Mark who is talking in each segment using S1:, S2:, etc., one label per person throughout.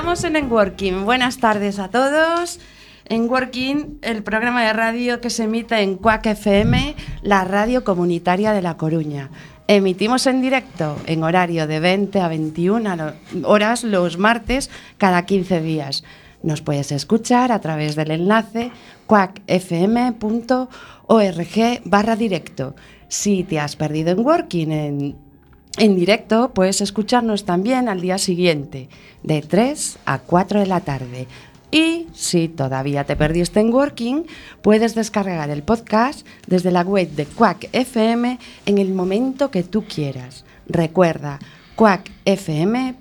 S1: Estamos en Enworking. Buenas tardes a todos. Enworking, el programa de radio que se emite en Cuac FM, la radio comunitaria de La Coruña. Emitimos en directo en horario de 20 a 21 horas los martes cada 15 días. Nos puedes escuchar a través del enlace cuacfm.org barra directo. Si te has perdido en Working en, en directo, puedes escucharnos también al día siguiente, de 3 a 4 de la tarde. Y si todavía te perdiste en Working, puedes descargar el podcast desde la web de Quack FM en el momento que tú quieras. Recuerda, quackfm.org.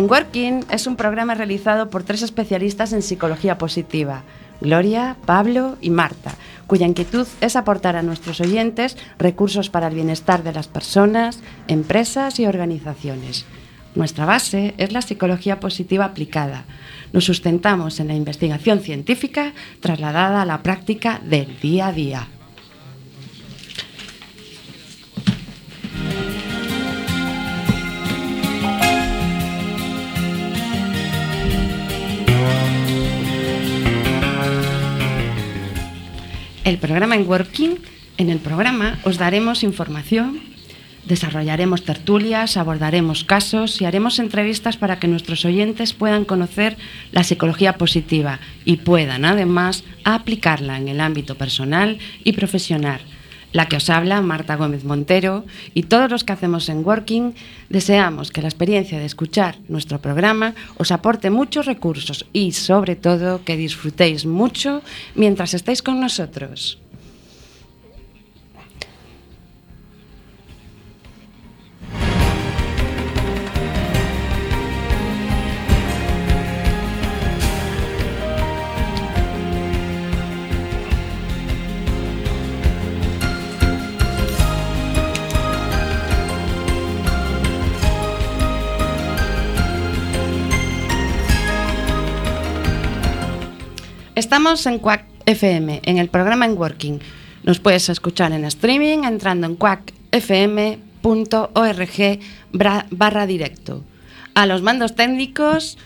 S1: En Working es un programa realizado por tres especialistas en psicología positiva, Gloria, Pablo y Marta, cuya inquietud es aportar a nuestros oyentes recursos para el bienestar de las personas, empresas y organizaciones. Nuestra base es la psicología positiva aplicada. Nos sustentamos en la investigación científica trasladada a la práctica del día a día. El programa en Working. En el programa os daremos información, desarrollaremos tertulias, abordaremos casos y haremos entrevistas para que nuestros oyentes puedan conocer la psicología positiva y puedan además aplicarla en el ámbito personal y profesional. La que os habla, Marta Gómez Montero, y todos los que hacemos en Working, deseamos que la experiencia de escuchar nuestro programa os aporte muchos recursos y, sobre todo, que disfrutéis mucho mientras estéis con nosotros. Estamos en Quack FM, en el programa En Working. Nos puedes escuchar en streaming entrando en quackfm.org barra directo. A los mandos técnicos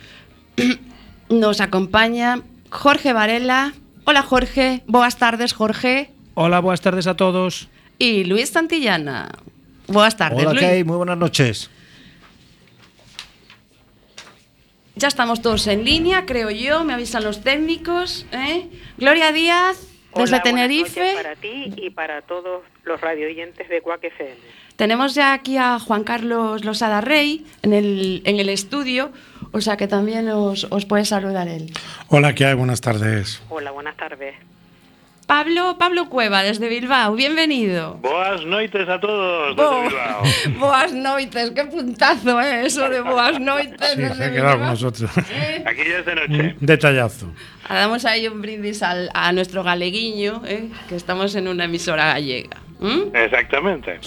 S1: nos acompaña Jorge Varela. Hola Jorge, buenas tardes Jorge.
S2: Hola, buenas tardes a todos.
S1: Y Luis Santillana. Buenas tardes,
S3: Hola,
S1: Luis.
S3: ¿qué hay? Muy buenas noches.
S1: Ya estamos todos en línea, creo yo, me avisan los técnicos. ¿eh? Gloria Díaz, desde
S4: Hola, buenas
S1: Tenerife.
S4: para ti y para todos los radioyentes de Cuac FM.
S1: Tenemos ya aquí a Juan Carlos Losada Rey en el, en el estudio, o sea que también os, os puede saludar él.
S5: Hola, ¿qué hay? Buenas tardes.
S4: Hola, buenas tardes.
S1: Pablo, Pablo Cueva, desde Bilbao, bienvenido.
S6: Boas noites a todos
S1: Bo-
S6: desde Bilbao.
S1: Boas noites, qué puntazo, ¿eh? Eso de boas noites.
S5: Sí,
S1: desde
S5: se ha quedado con nosotros.
S1: ¿Eh?
S6: Aquí ya es de noche.
S5: Un detallazo.
S1: Damos ahí un brindis al- a nuestro galeguiño, ¿eh? que estamos en una emisora gallega. ¿m?
S6: Exactamente.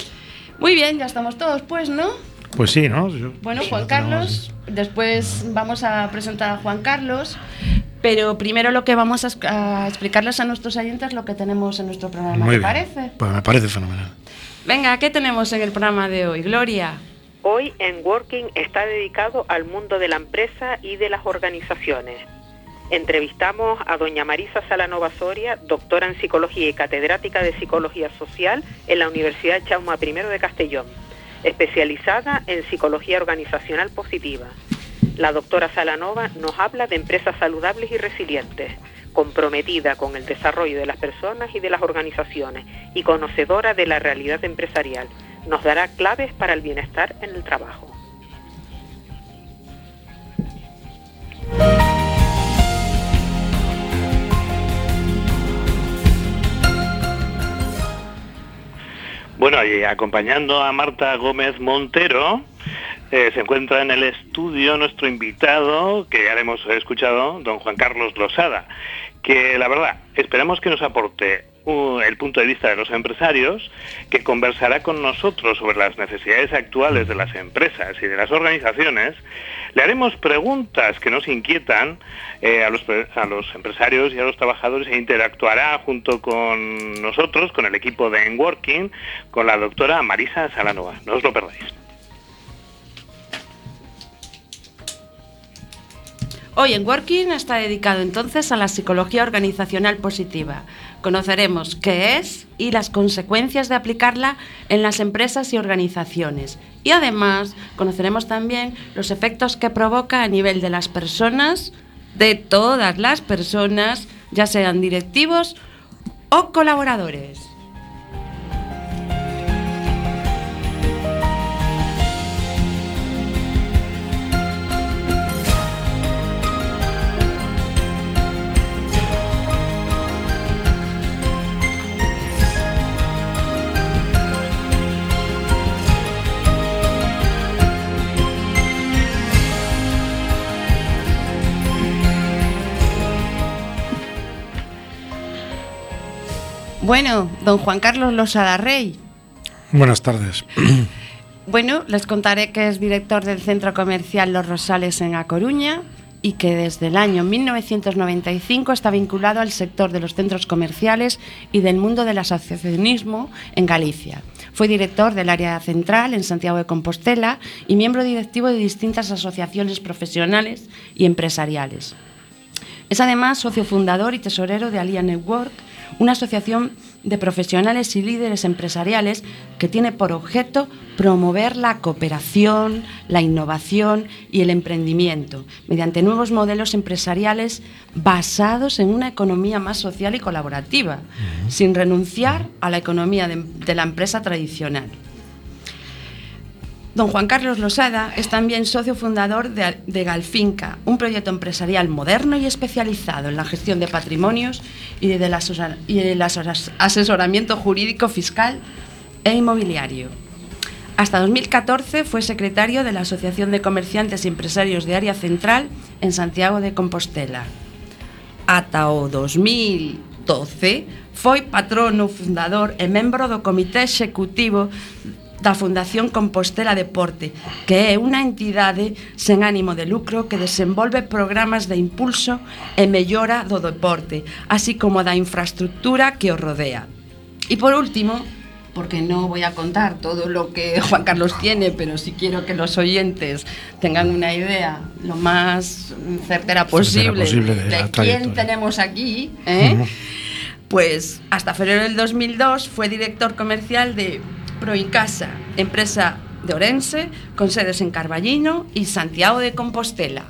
S1: Muy bien, ya estamos todos, pues, ¿no?
S5: Pues sí, ¿no? Yo-
S1: Bueno, Juan Carlos, después vamos a presentar a Juan Carlos, pero primero lo que vamos a, es- a explicarles a nuestros oyentes lo que tenemos en nuestro programa,
S5: Muy
S1: ¿te
S5: bien.
S1: parece?
S5: Pues me parece fenomenal.
S1: Venga, ¿qué tenemos en el programa de hoy? Gloria.
S4: Hoy en Working está dedicado al mundo de la empresa y de las organizaciones. Entrevistamos a doña Marisa Salanova Soria, doctora en psicología y catedrática de psicología social en la Universidad Chauma I de Castellón, especializada en psicología organizacional positiva. La doctora Salanova nos habla de empresas saludables y resilientes, comprometida con el desarrollo de las personas y de las organizaciones y conocedora de la realidad empresarial. Nos dará claves para el bienestar en el trabajo.
S6: Bueno, y acompañando a Marta Gómez Montero, eh, se encuentra en el estudio nuestro invitado, que ya hemos escuchado, don Juan Carlos Losada, que la verdad, esperamos que nos aporte el punto de vista de los empresarios, que conversará con nosotros sobre las necesidades actuales de las empresas y de las organizaciones. Le haremos preguntas que nos inquietan eh, a, los, a los empresarios y a los trabajadores e interactuará junto con nosotros, con el equipo de Enworking, con la doctora Marisa Salanova. No os lo perdáis.
S1: Hoy en Working está dedicado entonces a la psicología organizacional positiva. Conoceremos qué es y las consecuencias de aplicarla en las empresas y organizaciones. Y además conoceremos también los efectos que provoca a nivel de las personas, de todas las personas, ya sean directivos o colaboradores. Bueno, don Juan Carlos Losada Rey.
S5: Buenas tardes.
S1: Bueno, les contaré que es director del Centro Comercial Los Rosales en A Coruña y que desde el año 1995 está vinculado al sector de los centros comerciales y del mundo del asociacionismo en Galicia. Fue director del área central en Santiago de Compostela y miembro directivo de distintas asociaciones profesionales y empresariales. Es además socio fundador y tesorero de Alia Network, una asociación de profesionales y líderes empresariales que tiene por objeto promover la cooperación, la innovación y el emprendimiento mediante nuevos modelos empresariales basados en una economía más social y colaborativa, sin renunciar a la economía de, de la empresa tradicional. Don Juan Carlos Losada es también socio fundador de, de, Galfinca, un proyecto empresarial moderno y especializado en la gestión de patrimonios y de la, y el asesoramiento jurídico fiscal e inmobiliario. Hasta 2014 fue secretario de la Asociación de Comerciantes y Empresarios de Área Central en Santiago de Compostela. Ata o 2012 foi patrono fundador e membro do Comité Executivo da Fundación Compostela Deporte, que é unha entidade sen ánimo de lucro que desenvolve programas de impulso e mellora do deporte, así como da infraestructura que o rodea. E por último, porque no voy a contar todo lo que Juan Carlos tiene, pero sí quiero que los oyentes tengan una idea lo más certera posible,
S5: certera posible de,
S1: de quién tenemos aquí. ¿eh? Uh -huh. Pues hasta febrero del 2002 fue director comercial de Proincasa, empresa de Orense, con sedes en Carballino y Santiago de Compostela.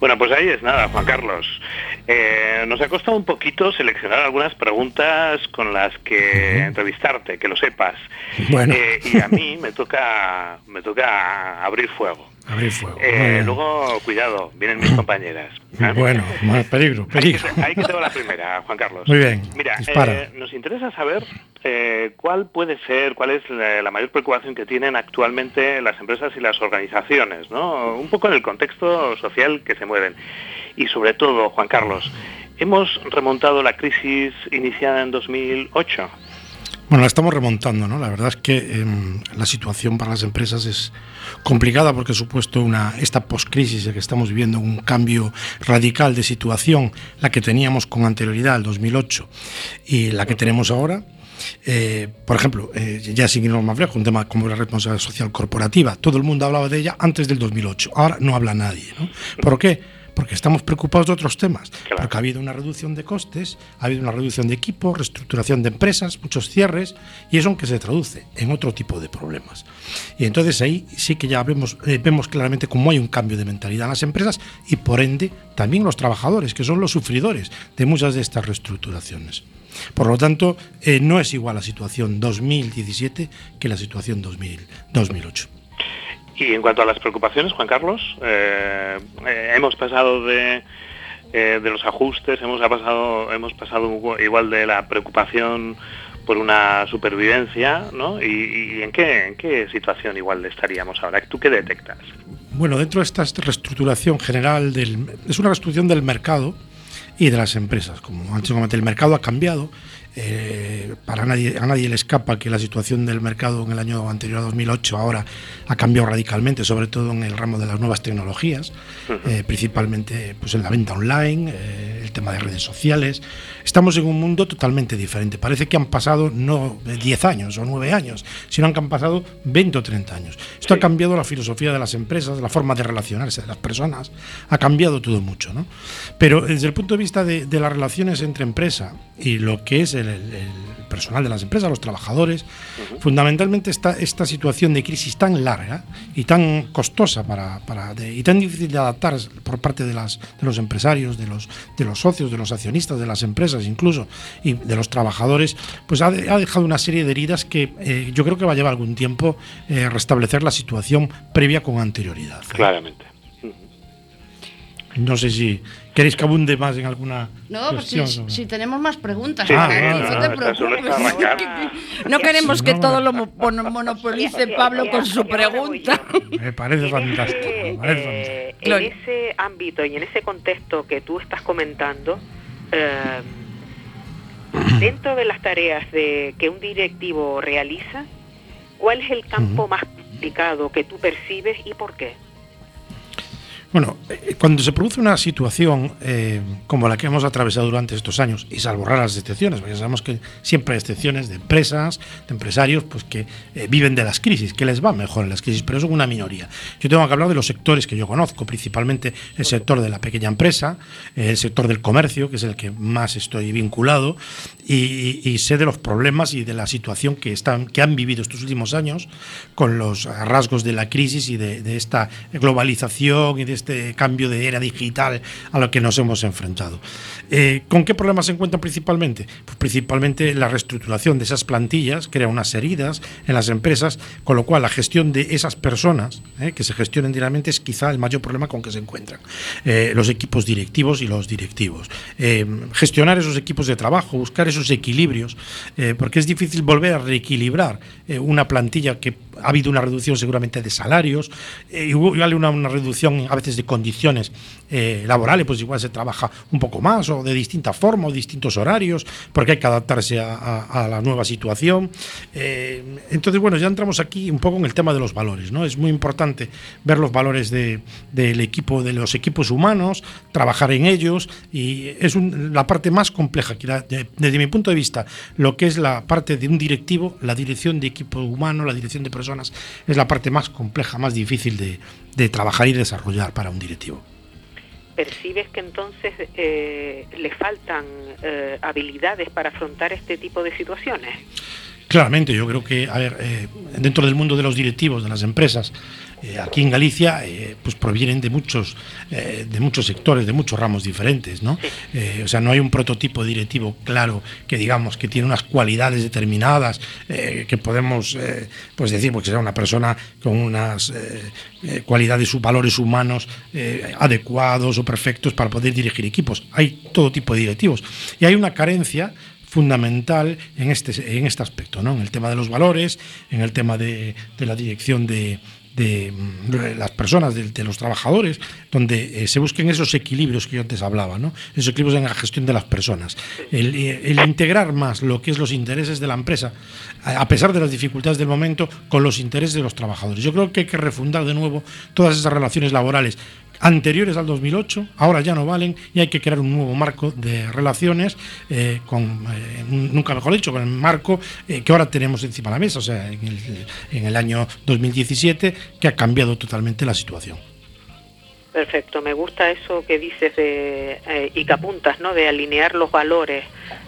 S6: Bueno, pues ahí es nada, Juan Carlos. Eh, nos ha costado un poquito seleccionar algunas preguntas con las que entrevistarte, que lo sepas.
S5: Bueno.
S6: Eh, y a mí me toca, me toca abrir fuego.
S5: Abrir fuego.
S6: Eh, luego, cuidado, vienen mis compañeras.
S5: ¿eh? Bueno, más peligro, peligro.
S6: Ahí que, te va la primera, Juan Carlos.
S5: Muy bien.
S6: Mira, eh, nos interesa saber eh, cuál puede ser, cuál es la, la, mayor preocupación que tienen actualmente las empresas y las organizaciones, ¿no? Un poco en el contexto social que se mueven. Y sobre todo, Juan Carlos, ¿hemos remontado la crisis iniciada en 2008?
S5: Bueno, la estamos remontando, ¿no? La verdad es que eh, la situación para las empresas es complicada porque ha supuesto una, esta poscrisis que estamos viviendo, un cambio radical de situación, la que teníamos con anterioridad al 2008 y la que tenemos ahora. Eh, por ejemplo, eh, ya sin irnos más lejos, un tema como la responsabilidad social corporativa. Todo el mundo hablaba de ella antes del 2008, ahora no habla nadie. ¿no? ¿Por qué? Porque estamos preocupados de otros temas, claro. porque ha habido una reducción de costes, ha habido una reducción de equipo, reestructuración de empresas, muchos cierres, y eso que se traduce en otro tipo de problemas. Y entonces ahí sí que ya vemos, eh, vemos claramente cómo hay un cambio de mentalidad en las empresas y por ende también los trabajadores, que son los sufridores de muchas de estas reestructuraciones. Por lo tanto, eh, no es igual la situación 2017 que la situación 2000, 2008.
S6: Y en cuanto a las preocupaciones, Juan Carlos, eh, eh, hemos pasado de, eh, de, los ajustes, hemos pasado, hemos pasado igual de la preocupación por una supervivencia, ¿no? ¿Y, en, qué, en qué situación igual estaríamos ahora? ¿Tú qué detectas?
S5: Bueno, dentro de esta reestructuración general, del, es una reestructuración del mercado y de las empresas. Como antes comenté, el mercado ha cambiado. Eh, para nadie, a nadie le escapa que la situación del mercado en el año anterior a 2008 ahora ha cambiado radicalmente, sobre todo en el ramo de las nuevas tecnologías, eh, principalmente pues, en la venta online, eh, el tema de redes sociales. Estamos en un mundo totalmente diferente. Parece que han pasado no 10 años o 9 años, sino que han pasado 20 o 30 años. Esto ha cambiado la filosofía de las empresas, la forma de relacionarse de las personas, ha cambiado todo mucho. ¿no? Pero desde el punto de vista de, de las relaciones entre empresa y lo que es el, el, personal de las empresas, los trabajadores. Fundamentalmente esta, esta situación de crisis tan larga y tan costosa para, para y tan difícil de adaptar por parte de, las, de los empresarios, de los, de los socios, de los accionistas de las empresas incluso y de los trabajadores, pues ha, ha dejado una serie de heridas que eh, yo creo que va a llevar algún tiempo eh, restablecer la situación previa con anterioridad.
S6: Claramente.
S5: No sé si queréis que abunde más en alguna.
S1: No, pues si, si, tenemos más preguntas.
S6: Sí,
S1: no,
S6: sí,
S1: no,
S6: no,
S1: te queremos
S5: Sí,
S1: que
S5: no.
S1: todo lo mo- mon- monopolice Pablo con su pregunta.
S5: Me parece
S4: En
S5: fantástico.
S4: ese,
S5: me parece fantástico.
S4: eh, en ese ámbito y en ese contexto que tú estás comentando, eh, dentro de las tareas de que un directivo realiza, ¿cuál es el campo más complicado que tú percibes y por qué?
S5: Bueno, eh, cuando se produce una situación eh, como la que hemos atravesado durante estos años, y salvo raras excepciones, porque sabemos que siempre hay excepciones de empresas, de empresarios, pues que eh, viven de las crisis, que les va mejor en las crisis, pero son una minoría. Yo tengo que hablar de los sectores que yo conozco, principalmente el sector de la pequeña empresa, el sector del comercio, que es el que más estoy vinculado, y sé de los problemas y de la situación que, están, que han vivido estos últimos años con los rasgos de la crisis y de, de esta globalización y de este cambio de era digital a lo que nos hemos enfrentado. Eh, ¿Con qué problemas se encuentran principalmente? Pues principalmente la reestructuración de esas plantillas crea unas heridas en las empresas, con lo cual la gestión de esas personas eh, que se gestionen diariamente es quizá el mayor problema con que se encuentran. Eh, los equipos directivos y los directivos. Gestionar esos equipos de trabajo, buscar esos equilibrios, porque es difícil volver a reequilibrar una plantilla que ha habido una reducción seguramente de salarios, igual una reducción a veces de condiciones eh, laborales, pues igual se trabaja un poco más o de distinta forma o distintos horarios, porque hay que adaptarse a, la nueva situación. Eh, entonces, bueno, ya entramos aquí un poco en el tema de los valores, ¿no? Es muy importante ver los valores de- del equipo, de los equipos humanos, trabajar en ellos, y es la parte más compleja, que desde mi punto de vista, lo que es la parte de un directivo, la dirección de equipo humano, la dirección de personas, es la parte más compleja, más difícil de, de trabajar y desarrollar para un directivo.
S4: ¿Percibes que entonces eh, le faltan eh, habilidades para afrontar este tipo de situaciones?
S5: Claramente, yo creo que, a ver, eh, dentro del mundo de los directivos de las empresas, eh, aquí en Galicia, eh, pues provienen de muchos, eh, de muchos sectores, de muchos ramos diferentes, ¿no? O sea, no hay un prototipo directivo claro que digamos que tiene unas cualidades determinadas que podemos, pues decir, porque será una persona con unas cualidades, valores humanos adecuados o perfectos para poder dirigir equipos. Hay todo tipo de directivos y hay una carencia fundamental en este, en este aspecto, ¿no? en el tema de los valores, en el tema de, de la dirección de, de, las personas, de, los trabajadores, donde eh, se busquen esos equilibrios que yo antes hablaba, ¿no? esos equilibrios en la gestión de las personas. El, el integrar más lo que es los intereses de la empresa, a pesar de las dificultades del momento, con los intereses de los trabajadores. Yo creo que hay que refundar de nuevo todas esas relaciones laborales anteriores al 2008, ahora ya no valen y hay que crear un nuevo marco de relaciones eh, con, eh, nunca mejor dicho, con el marco eh, que ahora tenemos encima de la mesa, o sea, en el, en el año 2017, que ha cambiado totalmente la situación.
S4: Perfecto, me gusta eso que dices de, y que apuntas, ¿no? De alinear los valores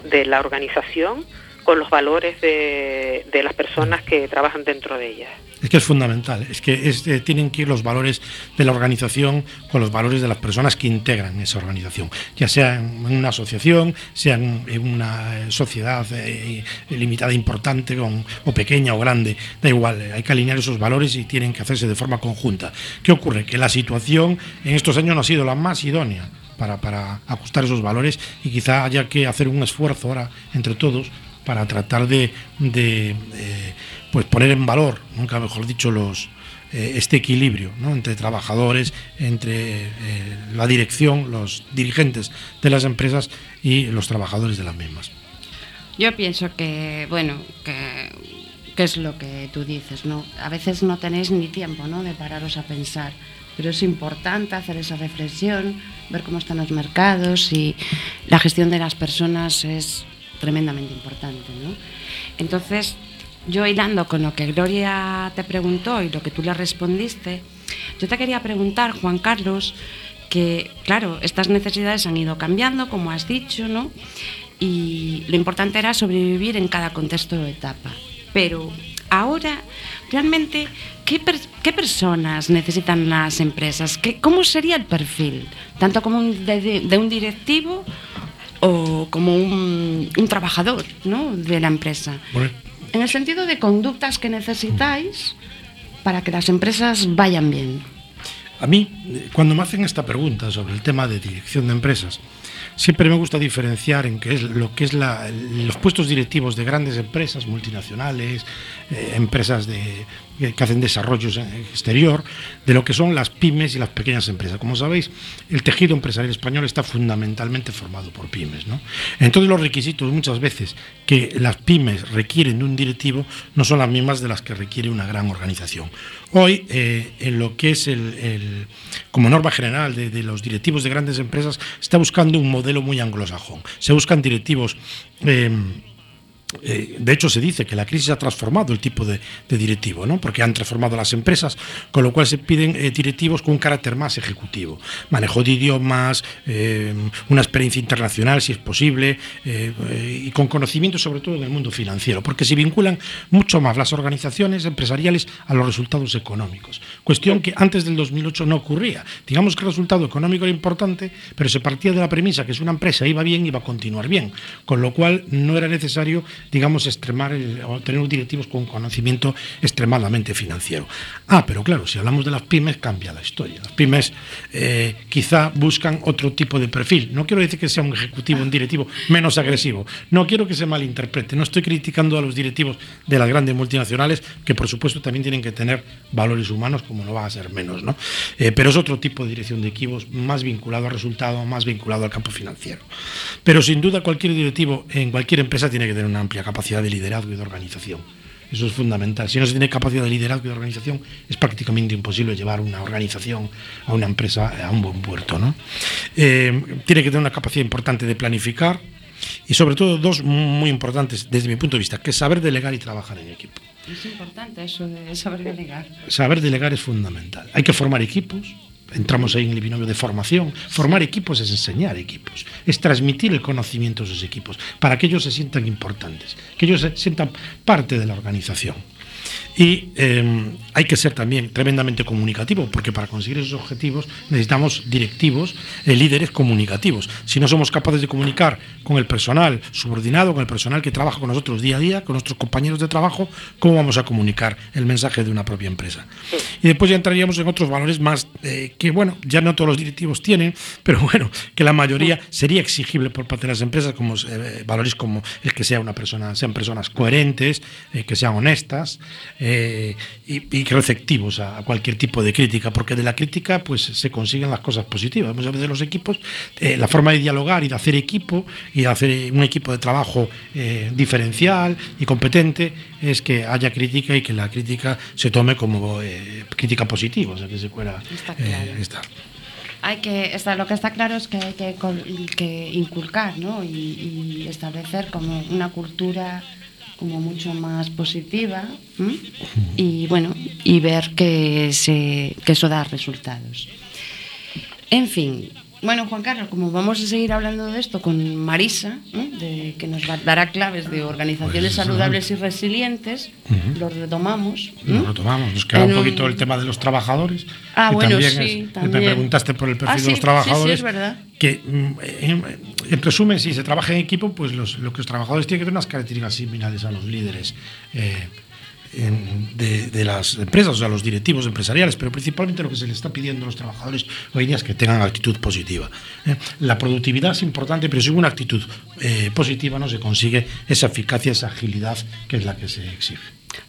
S4: de la organización con los valores de, las personas que trabajan dentro de ella.
S5: Es que es fundamental, es que es, eh, tienen que ir los valores de la organización con los valores de las personas que integran esa organización, ya sea en una asociación, sea en una eh, sociedad eh, limitada importante o pequeña o grande, da igual, hay que alinear esos valores y tienen que hacerse de forma conjunta. ¿Qué ocurre? Que la situación en estos años no ha sido la más idónea para, para ajustar esos valores y quizá haya que hacer un esfuerzo ahora entre todos para tratar de, eh, pues poner en valor, nunca mejor dicho, los, eh, este equilibrio entre trabajadores, entre eh, la dirección, los dirigentes de las empresas y los trabajadores de las mismas.
S1: Yo pienso que, bueno, que, que es lo que tú dices, ¿no? A veces no tenéis ni tiempo, ¿no? De pararos a pensar, pero es importante hacer esa reflexión, ver cómo están los mercados y la gestión de las personas es tremendamente importante, ¿no? Entonces, yo hilando con lo que Gloria te preguntó y lo que tú le respondiste, yo te quería preguntar, Juan Carlos, que claro, estas necesidades han ido cambiando, como has dicho, ¿no? y lo importante era sobrevivir en cada contexto o etapa. Pero ahora, realmente, ¿qué, per qué personas necesitan las empresas? ¿Qué, ¿Cómo sería el perfil? Tanto como de, un directivo o como un, un trabajador ¿no? de la empresa. Bueno. En el sentido de conductas que necesitáis para que las empresas vayan bien.
S5: A mí, cuando me hacen esta pregunta sobre el tema de dirección de empresas, siempre me gusta diferenciar en qué es lo que es la, los puestos directivos de grandes empresas multinacionales, eh, empresas de, que hacen desarrollos exterior, de lo que son las pymes y las pequeñas empresas. Como sabéis, el tejido empresarial español está fundamentalmente formado por pymes. ¿no? Entonces los requisitos muchas veces que las pymes requieren de un directivo no son las mismas de las que requiere una gran organización. Hoy, eh, en lo que es el, como norma general de, los directivos de grandes empresas, está buscando un modelo muy anglosajón. Se buscan directivos... Eh, eh, de hecho, se dice que la crisis ha transformado el tipo de, directivo, ¿no? porque han transformado las empresas, con lo cual se piden eh, directivos con un carácter más ejecutivo. Manejo de idiomas, eh, una experiencia internacional, si es posible, y con conocimiento sobre todo en el mundo financiero, porque se vinculan mucho más las organizaciones empresariales a los resultados económicos. Cuestión que antes del 2008 no ocurría. Digamos que el resultado económico era importante, pero se partía de la premisa que si una empresa iba bien, iba a continuar bien, con lo cual no era necesario digamos, extremar el, o tener directivos con conocimiento extremadamente financiero. Ah, pero claro, si hablamos de las pymes, cambia la historia. Las pymes eh, quizá buscan otro tipo de perfil. No quiero decir que sea un ejecutivo, un directivo menos agresivo. No quiero que se malinterprete. No estoy criticando a los directivos de las grandes multinacionales, que por supuesto también tienen que tener valores humanos, como no va a ser menos, ¿no? Eh, pero es otro tipo de dirección de equipos, más vinculado al resultado, más vinculado al campo financiero. Pero sin duda cualquier directivo en cualquier empresa tiene que tener una capacidad de liderazgo y de organización. Eso es fundamental. Si no se tiene capacidad de liderazgo y de organización, es prácticamente imposible llevar una organización a una empresa a un buen puerto. ¿no? Eh, tiene que tener una capacidad importante de planificar y sobre todo dos muy importantes desde mi punto de vista, que es saber delegar y trabajar en equipo.
S1: Es importante eso de saber delegar.
S5: Saber delegar es fundamental. Hay que formar equipos, entramos ahí en el binomio de formación. Formar equipos es enseñar equipos, es transmitir el conocimiento a esos equipos para que ellos se sientan importantes, que ellos se sientan parte de la organización. Y eh, hay que ser también tremendamente comunicativo, porque para conseguir esos objetivos necesitamos directivos, eh, líderes comunicativos. Si no somos capaces de comunicar con el personal subordinado, con el personal que trabaja con nosotros día a día, con nuestros compañeros de trabajo, ¿cómo vamos a comunicar el mensaje de una propia empresa? Y después ya entraríamos en otros valores más eh, que, bueno, ya no todos los directivos tienen, pero bueno, que la mayoría sería exigible por parte de las empresas, como eh, valores como el que sea una persona, sean personas coherentes, eh, que sean honestas eh, y, y, receptivos a, a, cualquier tipo de crítica, porque de la crítica pues se consiguen las cosas positivas. Muchas veces los equipos, eh, la forma de dialogar y de hacer equipo y de hacer un equipo de trabajo eh, diferencial y competente es que haya crítica y que la crítica se tome como eh, crítica positiva, o sea que se pueda
S1: claro. estar hay que estar, lo que está claro es que hay que, que inculcar ¿no? y, y, establecer como una cultura como mucho más positiva y bueno y ver que se que eso da resultados. En fin bueno, Juan Carlos, como vamos a seguir hablando de esto con Marisa, ¿eh? de, que nos va, dará claves de organizaciones pues, saludables y resilientes, uh -huh. lo retomamos.
S5: ¿eh? Lo retomamos, nos queda en un poquito el tema de los trabajadores.
S1: Ah,
S5: que
S1: bueno,
S5: también
S1: sí,
S5: es,
S1: también.
S5: Me preguntaste por el perfil
S1: ah,
S5: de los trabajadores.
S1: Sí, sí, es verdad.
S5: Que, en, en, resumen, si se trabaja en equipo, pues los, lo que los trabajadores tienen que tener unas características similares a los líderes. Eh, de, de, las empresas, o sea, los directivos empresariales, pero principalmente lo que se les está pidiendo a los trabajadores hoy día es que tengan actitud positiva. ¿eh? La productividad es importante, pero sin una actitud eh, positiva no se consigue esa eficacia, esa agilidad que es la que se exige.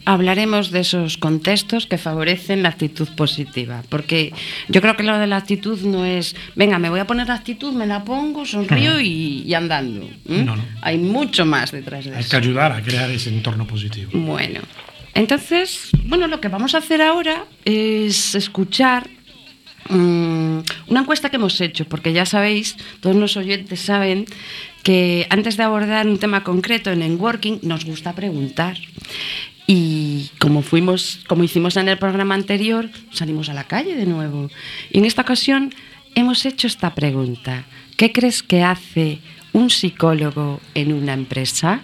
S1: hablaremos de esos contextos que favorecen la actitud positiva, porque yo creo que lo de la actitud no es, venga, me voy a poner la actitud, me la pongo, sonrío y, andando. Hay mucho más detrás de eso.
S5: Hay que ayudar a crear ese entorno positivo.
S1: Bueno, entonces, bueno, lo que vamos a hacer ahora es escuchar mm, una encuesta que hemos hecho, porque ya sabéis, todos los oyentes saben que antes de abordar un tema concreto en Networking nos gusta preguntar. Y como fuimos, como hicimos en el programa anterior, salimos a la calle de nuevo. Y en esta ocasión hemos hecho esta pregunta. ¿Qué crees que hace un psicólogo en una empresa?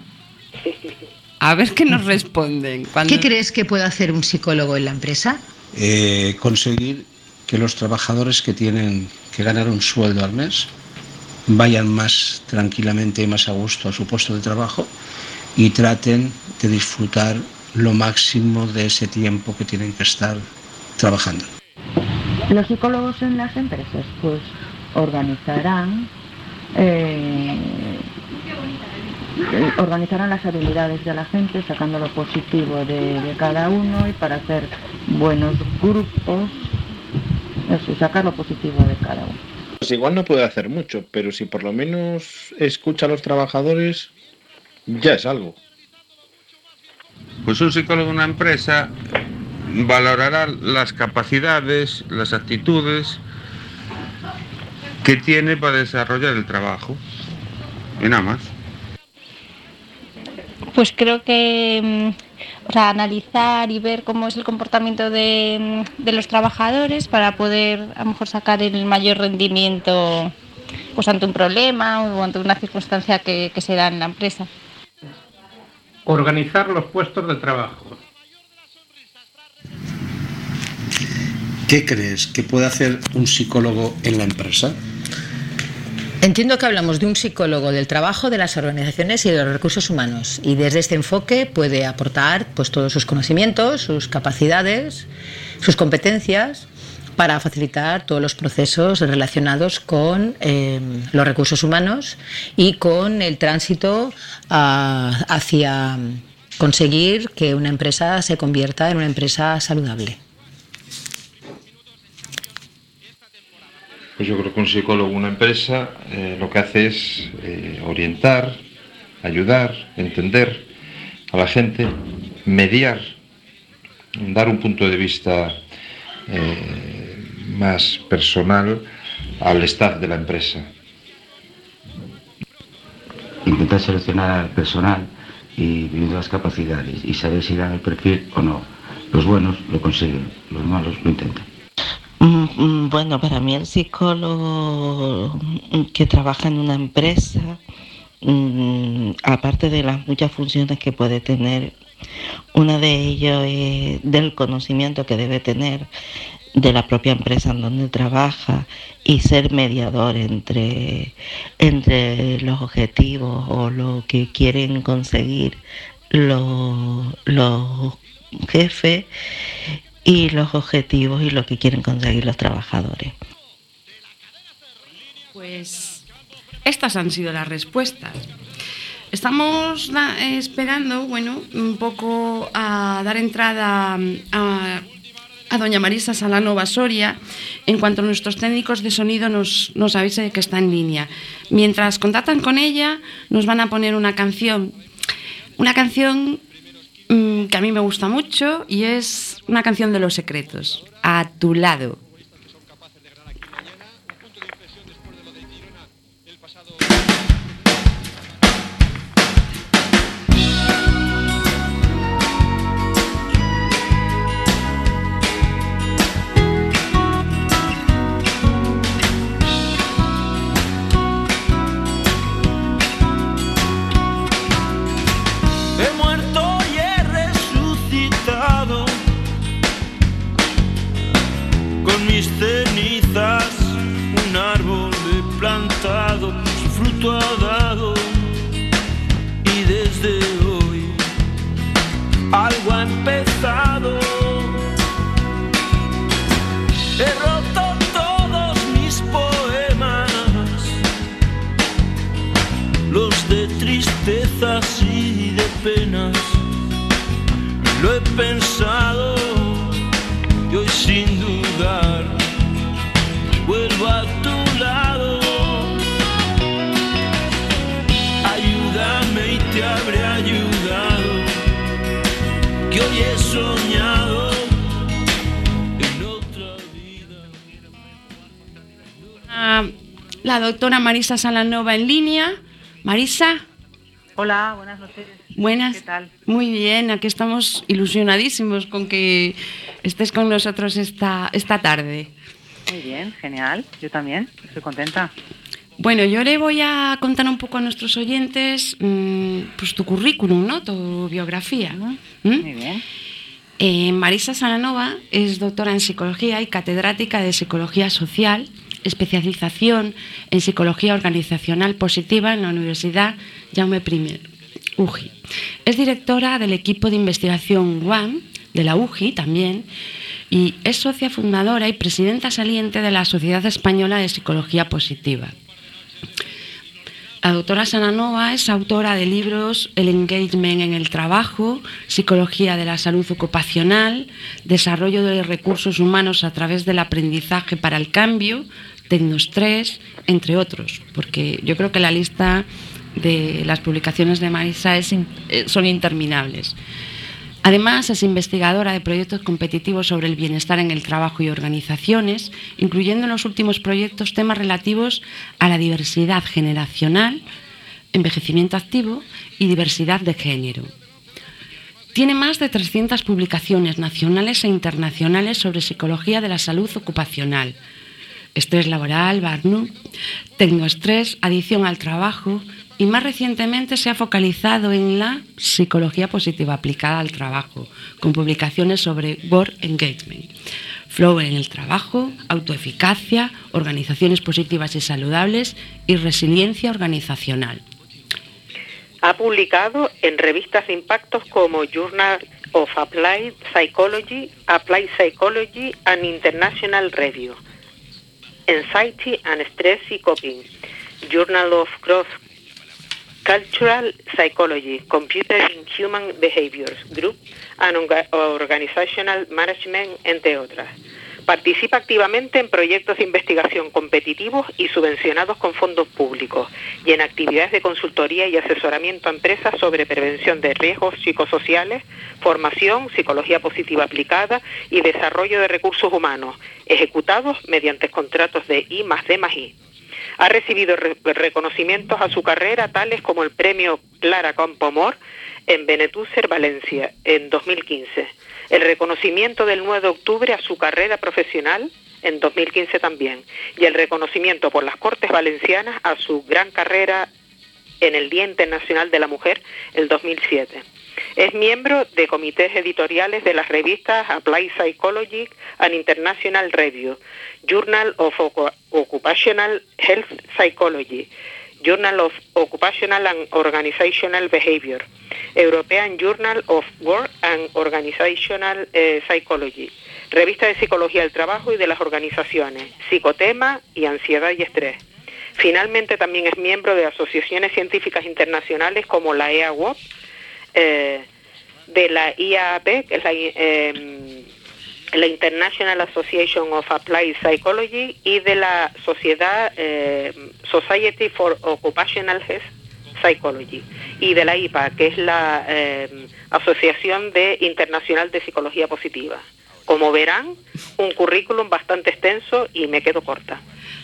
S1: A ver qué nos responden.
S3: ¿Qué crees que puede hacer un psicólogo en la empresa?
S7: Eh, conseguir que los trabajadores que tienen que ganar un sueldo al mes vayan más tranquilamente y más a gusto a su puesto de trabajo y traten de disfrutar lo máximo de ese tiempo que tienen que estar trabajando.
S8: Los psicólogos en las empresas pues organizarán eh, organizarán las habilidades de la gente sacando lo positivo de, cada uno y para hacer buenos grupos eso, sacar lo positivo de cada uno.
S9: Pues igual no puede hacer mucho, pero si por lo menos escucha a los trabajadores, ya es algo.
S10: Pues un psicólogo de una empresa valorará las capacidades, las actitudes que tiene para desarrollar el trabajo. Y nada más.
S11: Pues creo que mm, analizar y ver cómo es el comportamiento de, los trabajadores para poder a lo mejor sacar el mayor rendimiento pues ante un problema o ante una circunstancia que se da en la empresa.
S2: Organizar los puestos de trabajo.
S7: ¿Qué crees que puede hacer un psicólogo en la empresa?
S3: Entiendo que hablamos de un psicólogo del trabajo, de las organizaciones y de los recursos humanos. Y desde este enfoque puede aportar pues, todos sus conocimientos, sus capacidades, sus competencias para facilitar todos los procesos relacionados con eh, los recursos humanos y con el tránsito ah, hacia conseguir que una empresa se convierta en una empresa saludable.
S10: Yo creo que un psicólogo, una empresa, eh, lo que hace es eh, orientar, ayudar, entender a la gente, mediar, dar un punto de vista más personal al staff de la empresa.
S12: Intentar seleccionar al personal y viendo las capacidades y saber si dan el perfil o no. Los buenos lo consiguen, los malos lo intentan.
S13: Mm, mm, bueno, para mí el psicólogo que trabaja en una empresa, mm, aparte de las muchas funciones que puede tener, una de ellas es del conocimiento que debe tener de la propia empresa en donde trabaja y ser mediador entre, entre los objetivos o lo que quieren conseguir los, los jefes y los objetivos y lo que quieren conseguir los trabajadores.
S1: Pues estas han sido las respuestas. Estamos esperando, bueno, un poco a dar entrada a doña Marisa Salano Basoria en cuanto a nuestros técnicos de sonido nos, nos avise que está en línea. Mientras contactan con ella, nos van a poner una canción, una canción que a mí me gusta mucho y es una canción de los secretos, A tu lado.
S14: penas, lo he pensado y hoy sin dudar vuelvo a tu lado. Ayúdame y te habré ayudado, que hoy he soñado. en otra vida.
S1: Ah, la doctora Marisa Salanova en línea. Marisa.
S15: Hola, buenas noches
S1: buenas.
S15: ¿Qué tal?
S1: Muy bien, aquí estamos ilusionadísimos con que estés con nosotros esta, esta tarde.
S15: Muy bien, genial. Yo también, estoy contenta.
S1: Bueno, yo le voy a contar un poco a nuestros oyentes mm, pues tu currículum, ¿no? Tu biografía. ¿Mm?
S15: Muy bien.
S1: Eh, Marisa Salanova es doctora en psicología y catedrática de psicología social, especialización en psicología organizacional positiva en la Universidad Jaume I, UGI. Es directora del equipo de investigación UAM, de la UGI también, y es socia fundadora y presidenta saliente de la Sociedad Española de Psicología Positiva. La doctora Sananova es autora de libros El engagement en el trabajo, Psicología de la salud ocupacional, Desarrollo de recursos humanos a través del aprendizaje para el cambio, Tecnostrés, entre otros, porque yo creo que la lista de las publicaciones de Marisa eh, son interminables. Además, es investigadora de proyectos competitivos sobre el bienestar en el trabajo y organizaciones, incluyendo en los últimos proyectos temas relativos a la diversidad generacional, envejecimiento activo y diversidad de género. Tiene más de 300 publicaciones nacionales e internacionales sobre psicología de la salud ocupacional, estrés laboral, burnout, tecnoestrés, adicción al trabajo y más recientemente se ha focalizado en la psicología positiva aplicada al trabajo, con publicaciones sobre work engagement, flow en el trabajo, autoeficacia, organizaciones positivas y saludables y resiliencia organizacional.
S4: Ha publicado en revistas de impactos como Journal of Applied Psychology, Applied Psychology and International Review, Anxiety and Stress y Coping, Journal of Growth Cultural Psychology, Computer in Human Behaviors, Group and Orga- Organizational Management, entre otras. Participa activamente en proyectos de investigación competitivos y subvencionados con fondos públicos y en actividades de consultoría y asesoramiento a empresas sobre prevención de riesgos psicosociales, formación, psicología positiva aplicada y desarrollo de recursos humanos, ejecutados mediante contratos de I más D más I. Ha recibido re- reconocimientos a su carrera tales como el premio Clara Campomor en Benetúser, Valencia, en 2015. El reconocimiento del 9 de octubre a su carrera profesional en 2015 también. Y el reconocimiento por las Cortes Valencianas a su gran carrera en el Día Internacional de la Mujer el 2007. Es miembro de comités editoriales de las revistas Applied Psychology and International Review, Journal of Occupational Health Psychology, Journal of Occupational and Organizational Behavior, European Journal of Work and Organizational eh, Psychology, Revista de Psicología del Trabajo y de las Organizaciones, Psicotema y Ansiedad y Estrés. Finalmente también es miembro de asociaciones científicas internacionales como la EAWOP, eh, de la IAAP, que es la, eh, la International Association of Applied Psychology, y de la Sociedad eh, Society for Occupational Health Psychology, y de la IPA, que es la eh, Asociación de Internacional de Psicología Positiva. Como verán, un currículum bastante extenso y me quedo corta.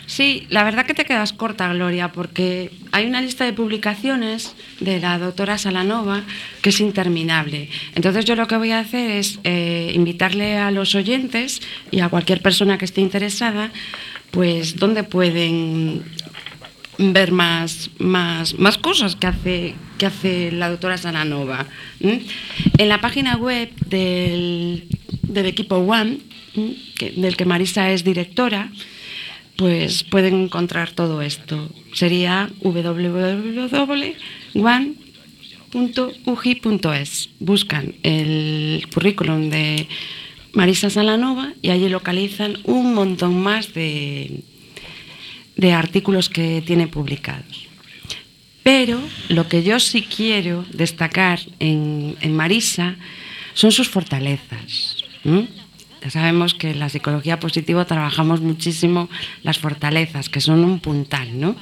S1: Sí, la verdad que te quedas corta, Gloria, porque hay una lista de publicaciones de la doctora Salanova que es interminable. Entonces yo lo que voy a hacer es eh, invitarle a los oyentes y a cualquier persona que esté interesada, pues dónde pueden ver más, más, más cosas que hace, que hace la doctora Salanova. En la página web del, equipo One, del que Marisa es directora, pues pueden encontrar todo esto. Sería www.one.uji.es. Buscan el currículum de Marisa Salanova y allí localizan un montón más de, de artículos que tiene publicados. Pero lo que yo sí quiero destacar en, en Marisa son sus fortalezas. Ya sabemos que en la psicología positiva trabajamos muchísimo las fortalezas, que son un puntal ¿no?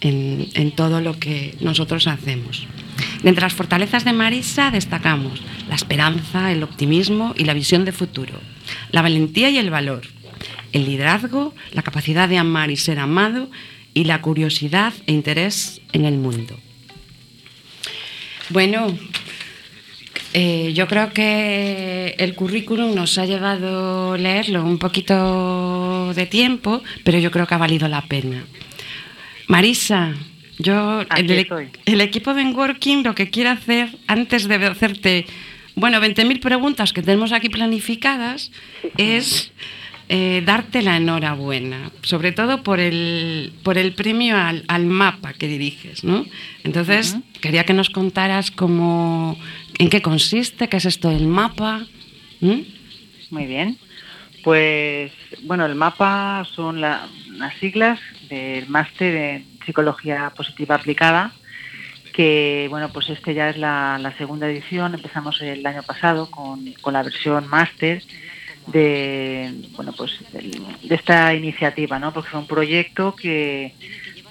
S1: en, todo lo que nosotros hacemos. De entre las fortalezas de Marisa destacamos la esperanza, el optimismo y la visión de futuro, la valentía y el valor, el liderazgo, la capacidad de amar y ser amado y la curiosidad e interés en el mundo. Bueno, eh, yo creo que el currículum nos ha llevado leerlo un poquito de tiempo, pero yo creo que ha valido la pena. Marisa, yo, el,
S15: estoy.
S1: el equipo de Working lo que quiere hacer, antes de hacerte, bueno, 20.000 preguntas que tenemos aquí planificadas, es eh, darte la enhorabuena, sobre todo por el, por el premio al, al mapa que diriges, ¿no? Entonces, quería que nos contaras cómo, en qué consiste, qué es esto del mapa. ¿m?
S15: Muy bien. Pues bueno, el mapa son la- las siglas del máster en psicología positiva aplicada, que bueno, pues este ya es la, segunda edición. Empezamos el año pasado con, con la versión máster de bueno pues del- de esta iniciativa, ¿no? Porque fue un proyecto que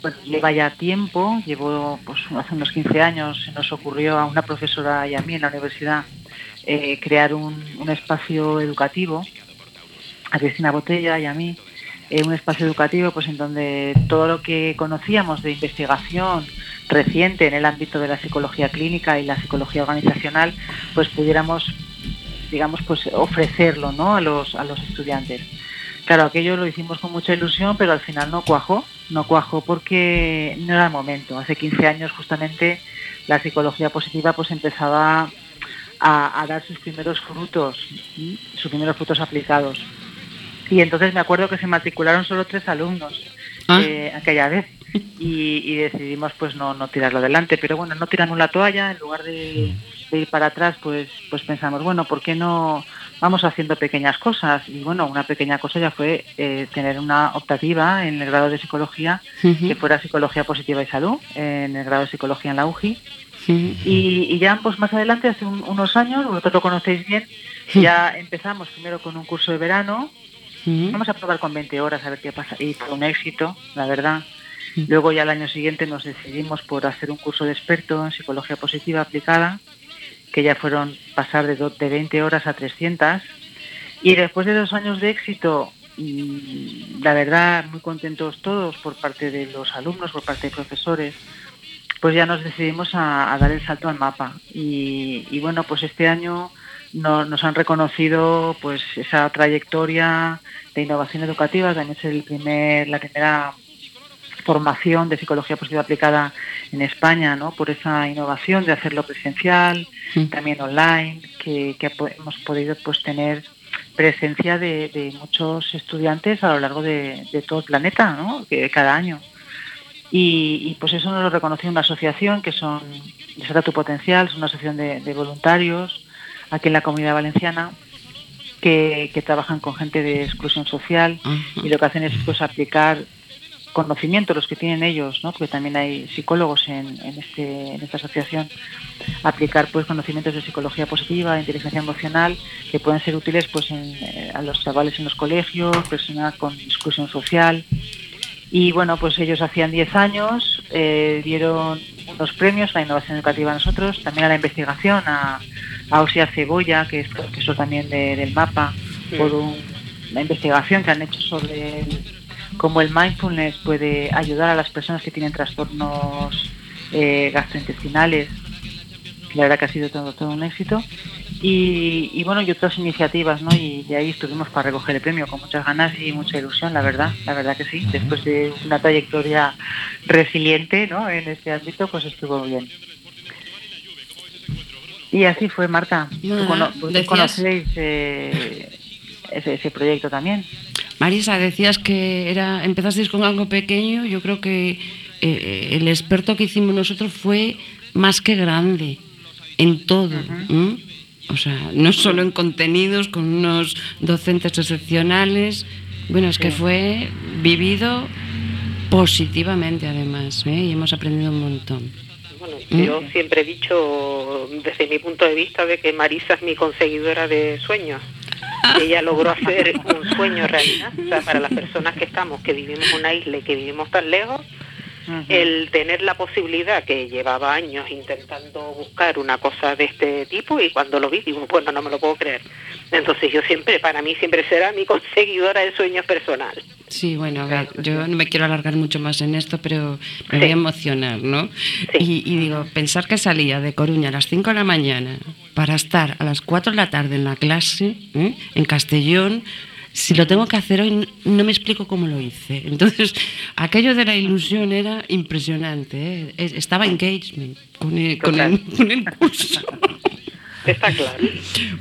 S15: bueno, lleva ya tiempo, llevó pues hace unos 15 años, se nos ocurrió a una profesora y a mí en la universidad eh, crear un, un espacio educativo, a Cristina Botella y a mí, eh, un espacio educativo pues en donde todo lo que conocíamos de investigación reciente en el ámbito de la psicología clínica y la psicología organizacional, pues pudiéramos digamos pues ofrecerlo ¿no? a los a los estudiantes. Claro, aquello lo hicimos con mucha ilusión, pero al final no cuajó, no cuajó porque no era el momento. Hace 15 años justamente la psicología positiva pues empezaba a, a dar sus primeros frutos, ¿sí? sus primeros frutos aplicados. Y entonces me acuerdo que se matricularon solo tres alumnos
S1: Ah.
S15: eh, aquella vez y, y decidimos pues no, no tirarlo adelante. Pero bueno, no tiramos la toalla, en lugar de, de ir para atrás, pues, pues pensamos, bueno, ¿por qué no vamos haciendo pequeñas cosas? Y bueno, una pequeña cosa ya fue eh, tener una optativa en el grado de psicología que fuera psicología positiva y salud, en el grado de psicología en la UGI. Y, y ya pues más adelante, hace un- unos años, vosotros lo conocéis bien, ya empezamos primero con un curso de verano, vamos a probar con 20 horas a ver qué pasa, y fue un éxito, la verdad. Luego ya al año siguiente nos decidimos por hacer un curso de experto en psicología positiva aplicada, que ya fueron pasar de, de 20 horas a 300. Y después de dos años de éxito, mm, la verdad, muy contentos todos por parte de los alumnos, por parte de profesores, pues ya nos decidimos a, dar el salto al mapa. Y, bueno, pues este año no- nos han reconocido pues esa trayectoria de innovación educativa, también es el primer, la primera formación de psicología positiva aplicada en España, ¿no? Por esa innovación de hacerlo presencial, también online, que, que hemos podido pues tener presencia de, de muchos estudiantes a lo largo de, de todo el planeta, ¿no? Que cada año. Y, y, pues eso nos lo reconoció una asociación que son Desata tu Potencial, es una asociación de, de voluntarios aquí en la comunidad valenciana que, que trabajan con gente de exclusión social y lo que hacen es pues aplicar conocimiento los que tienen ellos, ¿no? porque también hay psicólogos en, en, este, en esta asociación, aplicar pues conocimientos de psicología positiva, de inteligencia emocional, que pueden ser útiles pues en, eh, a los chavales en los colegios, personas con exclusión social. Y bueno, pues ellos hacían 10 años, eh, dieron unos premios a la innovación educativa a nosotros, también a la investigación, a, a Osia Cebolla, que es profesor también de- del mapa, por un- una investigación que han hecho sobre el- cómo el mindfulness puede ayudar a las personas que tienen trastornos eh, gastrointestinales. La verdad que ha sido todo, todo un éxito. Y, y bueno, y otras iniciativas, ¿no? Y, de ahí estuvimos para recoger el premio con muchas ganas y mucha ilusión, la verdad, la verdad que sí. Después de una trayectoria resiliente, ¿no? En este ámbito, pues estuvo bien. Y así fue, Marta. Tú cono- conocéis eh, ese, ese proyecto también.
S1: Marisa, decías que era empezasteis con algo pequeño. Yo creo que eh, el experto que hicimos nosotros fue más que grande en todo. ¿m? O sea, no solo en contenidos, con unos docentes excepcionales. Bueno, es que fue vivido positivamente además, ¿eh? y hemos aprendido un montón.
S4: Bueno,
S1: Mm.
S4: yo siempre he dicho, desde mi punto de vista, de que Marisa es mi conseguidora de sueños. Ella logró hacer un sueño realidad. O sea, para las personas que estamos, que vivimos en una isla y que vivimos tan lejos, el tener la posibilidad que llevaba años intentando buscar una cosa de este tipo y cuando lo vi digo, bueno, no me lo puedo creer. Entonces yo siempre, para mí siempre será mi conseguidora de sueños personal.
S1: Sí, bueno, a ver, yo no me quiero alargar mucho más en esto, pero me voy a emocionar, ¿no? Y, y digo, pensar que salía de Coruña a las 5 de la mañana para estar a las 4 de la tarde en la clase, ¿eh? en Castellón, si lo tengo que hacer hoy, no me explico cómo lo hice. Entonces, aquello de la ilusión era impresionante. ¿eh? Es- Estaba engagement con el, con el- con el curso.
S4: Está claro.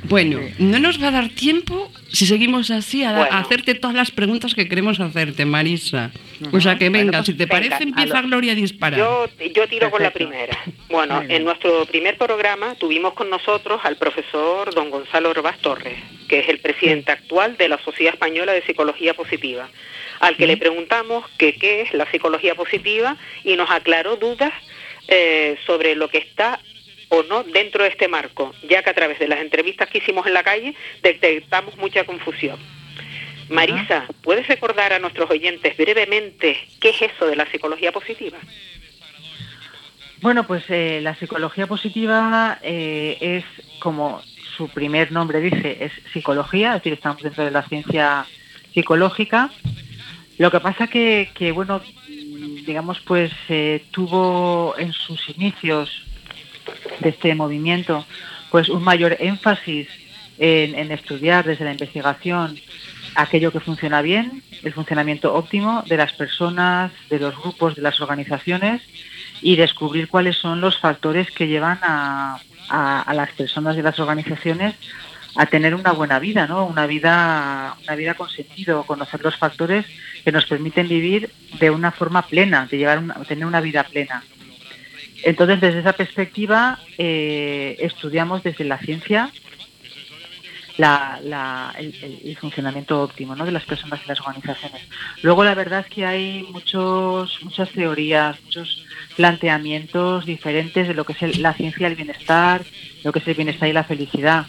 S1: Bueno, no nos va a dar tiempo, si seguimos así, a,
S4: Bueno.
S1: a hacerte todas las preguntas que queremos hacerte, Marisa. O sea que venga, si te
S4: Venga,
S1: parece, empieza
S4: a lo-
S1: Gloria a disparar.
S4: Yo, yo tiro con la
S1: Perfecto.
S4: primera. Bueno, en nuestro primer programa tuvimos con nosotros al profesor don Gonzalo Robás Torres, que es el presidente actual de la Sociedad Española de Psicología Positiva, al que le preguntamos que qué es la psicología positiva y nos aclaró dudas eh, sobre lo que está o no dentro de este marco, ya que a través de las entrevistas que hicimos en la calle detectamos mucha confusión. Marisa, ¿puedes recordar a nuestros oyentes brevemente qué es eso de la psicología positiva?
S15: Bueno, pues eh, la psicología positiva eh, es, como su primer nombre dice, es psicología, es decir, estamos dentro de la ciencia psicológica. Lo que pasa que, bueno, digamos, pues eh, tuvo en sus inicios de este movimiento, pues un mayor énfasis en estudiar desde la investigación aquello que funciona bien, el funcionamiento óptimo de las personas, de los grupos, de las organizaciones y descubrir cuáles son los factores que llevan a, a- a las personas y las organizaciones a tener una buena vida, ¿no? Una vida, una vida con sentido, conocer los factores que nos permiten vivir de una forma plena, de llevar una- tener una vida plena. Entonces, desde esa perspectiva, eh, estudiamos desde la ciencia la- la- el, el- funcionamiento óptimo ¿no? de las personas y las organizaciones. Luego, la verdad es que hay muchos, muchas teorías, muchos planteamientos diferentes de lo que es el- la ciencia del bienestar, lo que es el bienestar y la felicidad.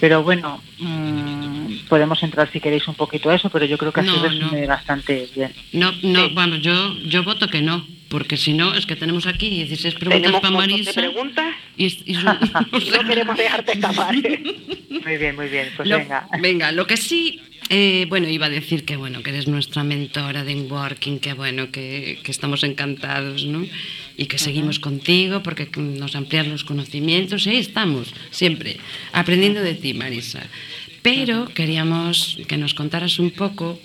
S15: Pero bueno, mm, podemos entrar si queréis un poquito a eso, pero yo creo que así
S1: No,
S15: resume bastante bien.
S1: No, no, vamos, yo, yo voto que no, porque si no, es que tenemos aquí 16 preguntas
S4: Tenemos
S1: para Marisa.
S4: de preguntas
S1: y, y son-
S4: no queremos dejarte escapar.
S15: Muy bien, muy bien, pues
S1: Lo-
S15: venga.
S1: Venga, lo que sí, eh, bueno, iba a decir que bueno, que eres nuestra mentora de Working, que bueno, que, que estamos encantados, ¿no? Y que seguimos contigo porque nos amplías los conocimientos y ahí estamos, siempre, aprendiendo de ti, Marisa. Pero queríamos que nos contaras un poco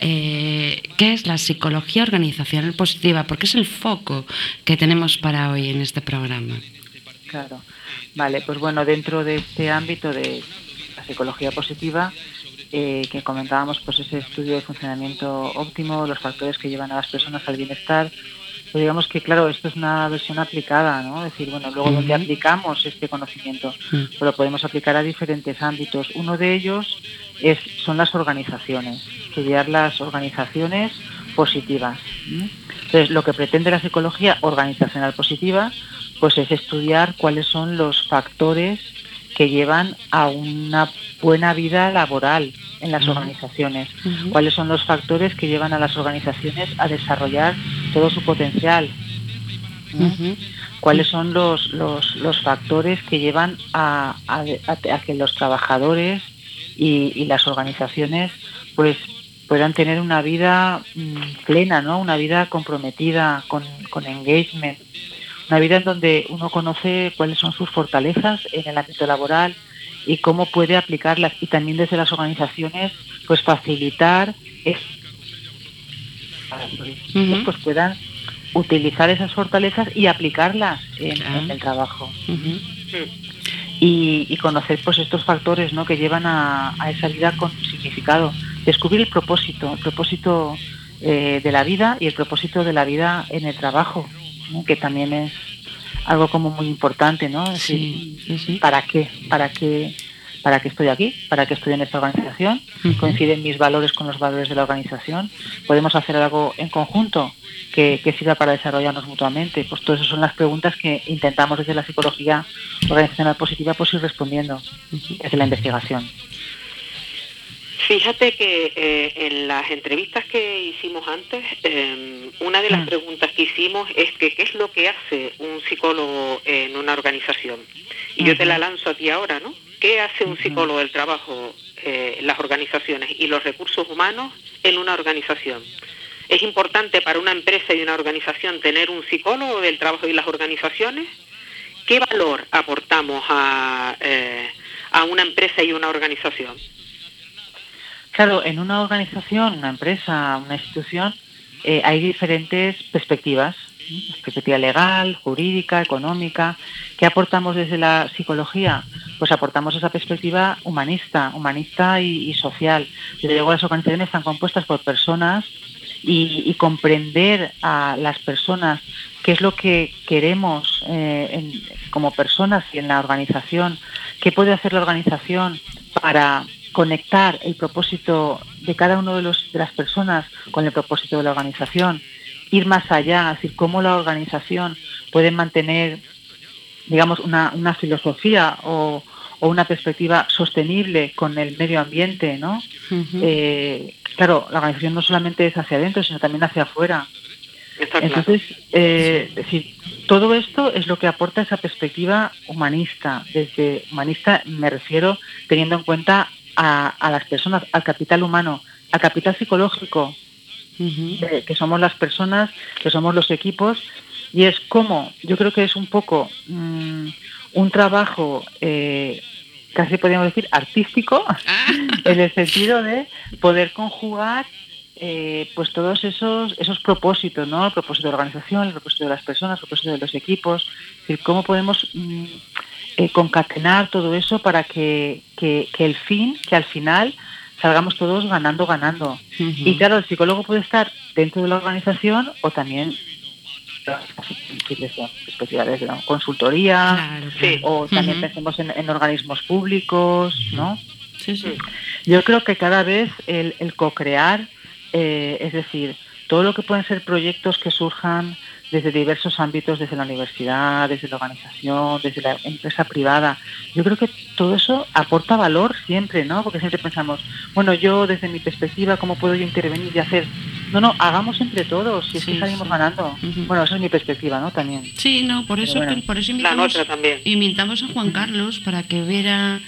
S1: eh, qué es la psicología organizacional positiva, porque es el foco que tenemos para hoy en este programa.
S15: Claro. Vale, pues bueno, dentro de este ámbito de la psicología positiva, eh, que comentábamos, pues ese estudio de funcionamiento óptimo, los factores que llevan a las personas al bienestar, digamos que, claro, esto es una versión aplicada, ¿no? Es decir, bueno, luego donde
S1: Ujú.
S15: aplicamos este conocimiento,
S1: Mm.
S15: pues lo podemos aplicar a diferentes ámbitos. Uno de ellos es, son las organizaciones, estudiar las organizaciones positivas. Entonces, lo que pretende la psicología organizacional positiva, pues es estudiar cuáles son los factores que llevan a una buena vida laboral en las organizaciones, cuáles son los factores que llevan a las organizaciones a desarrollar todo su potencial, cuáles son los, los, los factores que llevan a, a- a- a que los trabajadores y, y las organizaciones pues puedan tener una vida mm, plena, ¿no? Una vida comprometida con, con engagement, una vida en donde uno conoce cuáles son sus fortalezas en el ámbito laboral y cómo puede aplicarlas y también desde las organizaciones pues facilitar es- pues puedan utilizar esas fortalezas y aplicarlas en, el trabajo. Y, y conocer pues estos factores ¿no? que llevan a, a esa vida con significado. Descubrir el propósito el propósito eh, de la vida y el propósito de la vida en el trabajo ¿no? que también es algo como muy importante no Es decir, para qué para qué ¿para qué estoy aquí? ¿Para qué estoy en esta organización? ¿Coinciden mis valores con los valores de la organización? ¿Podemos hacer algo en conjunto que, que sirva para desarrollarnos mutuamente? Pues todas esas son las preguntas que intentamos desde la psicología organizacional positiva pues ir respondiendo desde la investigación.
S4: Fíjate que eh, en las entrevistas que hicimos antes, eh, una de las preguntas que hicimos es que qué es lo que hace un psicólogo en una organización. Y yo te la lanzo a ti ahora, ¿no? ¿Qué hace un psicólogo del trabajo eh, las organizaciones y los recursos humanos en una organización? ¿Es importante para una empresa y una organización tener un psicólogo del trabajo y las organizaciones? ¿Qué valor aportamos a, eh, a una empresa y una organización?
S15: Claro, en una organización, una empresa, una institución, eh, hay diferentes perspectivas, perspectiva legal, jurídica, económica. ¿Qué aportamos desde la psicología? Pues aportamos esa perspectiva humanista, humanista y, social. Desde luego las organizaciones están compuestas por personas y, comprender a las personas qué es lo que queremos eh, como personas y en la organización, qué puede hacer la organización para conectar el propósito de cada uno de, los, de las personas con el propósito de la organización, ir más allá, es decir, cómo la organización puede mantener, digamos, una, una filosofía o, o una perspectiva sostenible con el medio ambiente, ¿no? Eh, claro, la organización no solamente es hacia adentro, sino también hacia afuera. Entonces, eh, es decir, todo esto es lo que aporta esa perspectiva humanista. Desde humanista me refiero teniendo en cuenta a, a las personas, al capital humano, al capital psicológico, eh, que somos las personas, que somos los equipos, y es como, yo creo que es un poco mm, un trabajo, eh, casi podríamos decir, artístico, en el sentido de poder conjugar eh, pues todos esos esos propósitos, ¿no? El propósito de la organización, el propósito de las personas, el propósito de los equipos, es decir, cómo podemos mm, eh, concatenar todo eso para que, que, que el fin, que al final salgamos todos ganando, ganando. Y claro, el psicólogo puede estar dentro de la organización o también especialidades de la consultoría o también pensemos en, en organismos públicos, ¿no?
S1: Sí, sí.
S15: Yo creo que cada vez el, el co-crear, eh, es decir, todo lo que pueden ser proyectos que surjan desde diversos ámbitos, desde la universidad, desde la organización, desde la empresa privada. Yo creo que todo eso aporta valor siempre, ¿no? Porque siempre pensamos, bueno, yo desde mi perspectiva, ¿cómo puedo yo intervenir y hacer? No, no, hagamos entre todos, si es
S1: Sí,
S15: que salimos
S1: sí.
S15: ganando. Bueno, esa es mi perspectiva, ¿no? También.
S1: Sí, no, por eso,
S15: bueno.
S1: por eso
S15: La
S1: invitamos,
S15: nuestra también.
S1: invitamos a Juan Carlos para que viera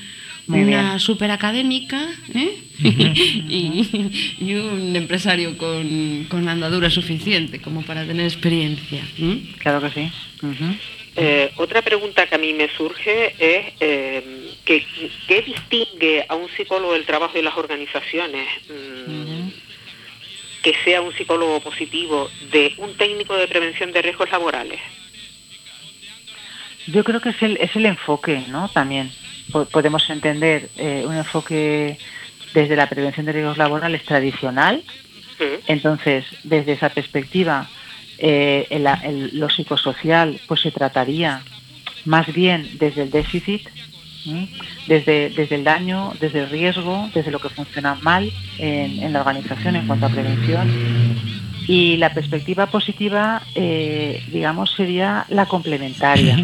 S15: Muy
S1: una super académica ¿eh? y, y un empresario con, con andadura suficiente como para tener experiencia.
S15: Claro que sí.
S4: Eh, otra pregunta que a mí me surge es eh, que, ¿qué distingue a un psicólogo del trabajo y las organizaciones mm, que sea un psicólogo positivo de un técnico de prevención de riesgos laborales?
S15: Yo creo que es el, es el enfoque, ¿no? También Po- podemos entender eh, un enfoque desde la prevención de riesgos laborales tradicional. Entonces, desde esa perspectiva, eh, el- el- lo psicosocial pues se trataría más bien desde el déficit, desde, desde el daño, desde el riesgo, desde lo que funciona mal en, en la organización en cuanto a prevención. Y la perspectiva positiva, eh, digamos, sería la complementaria.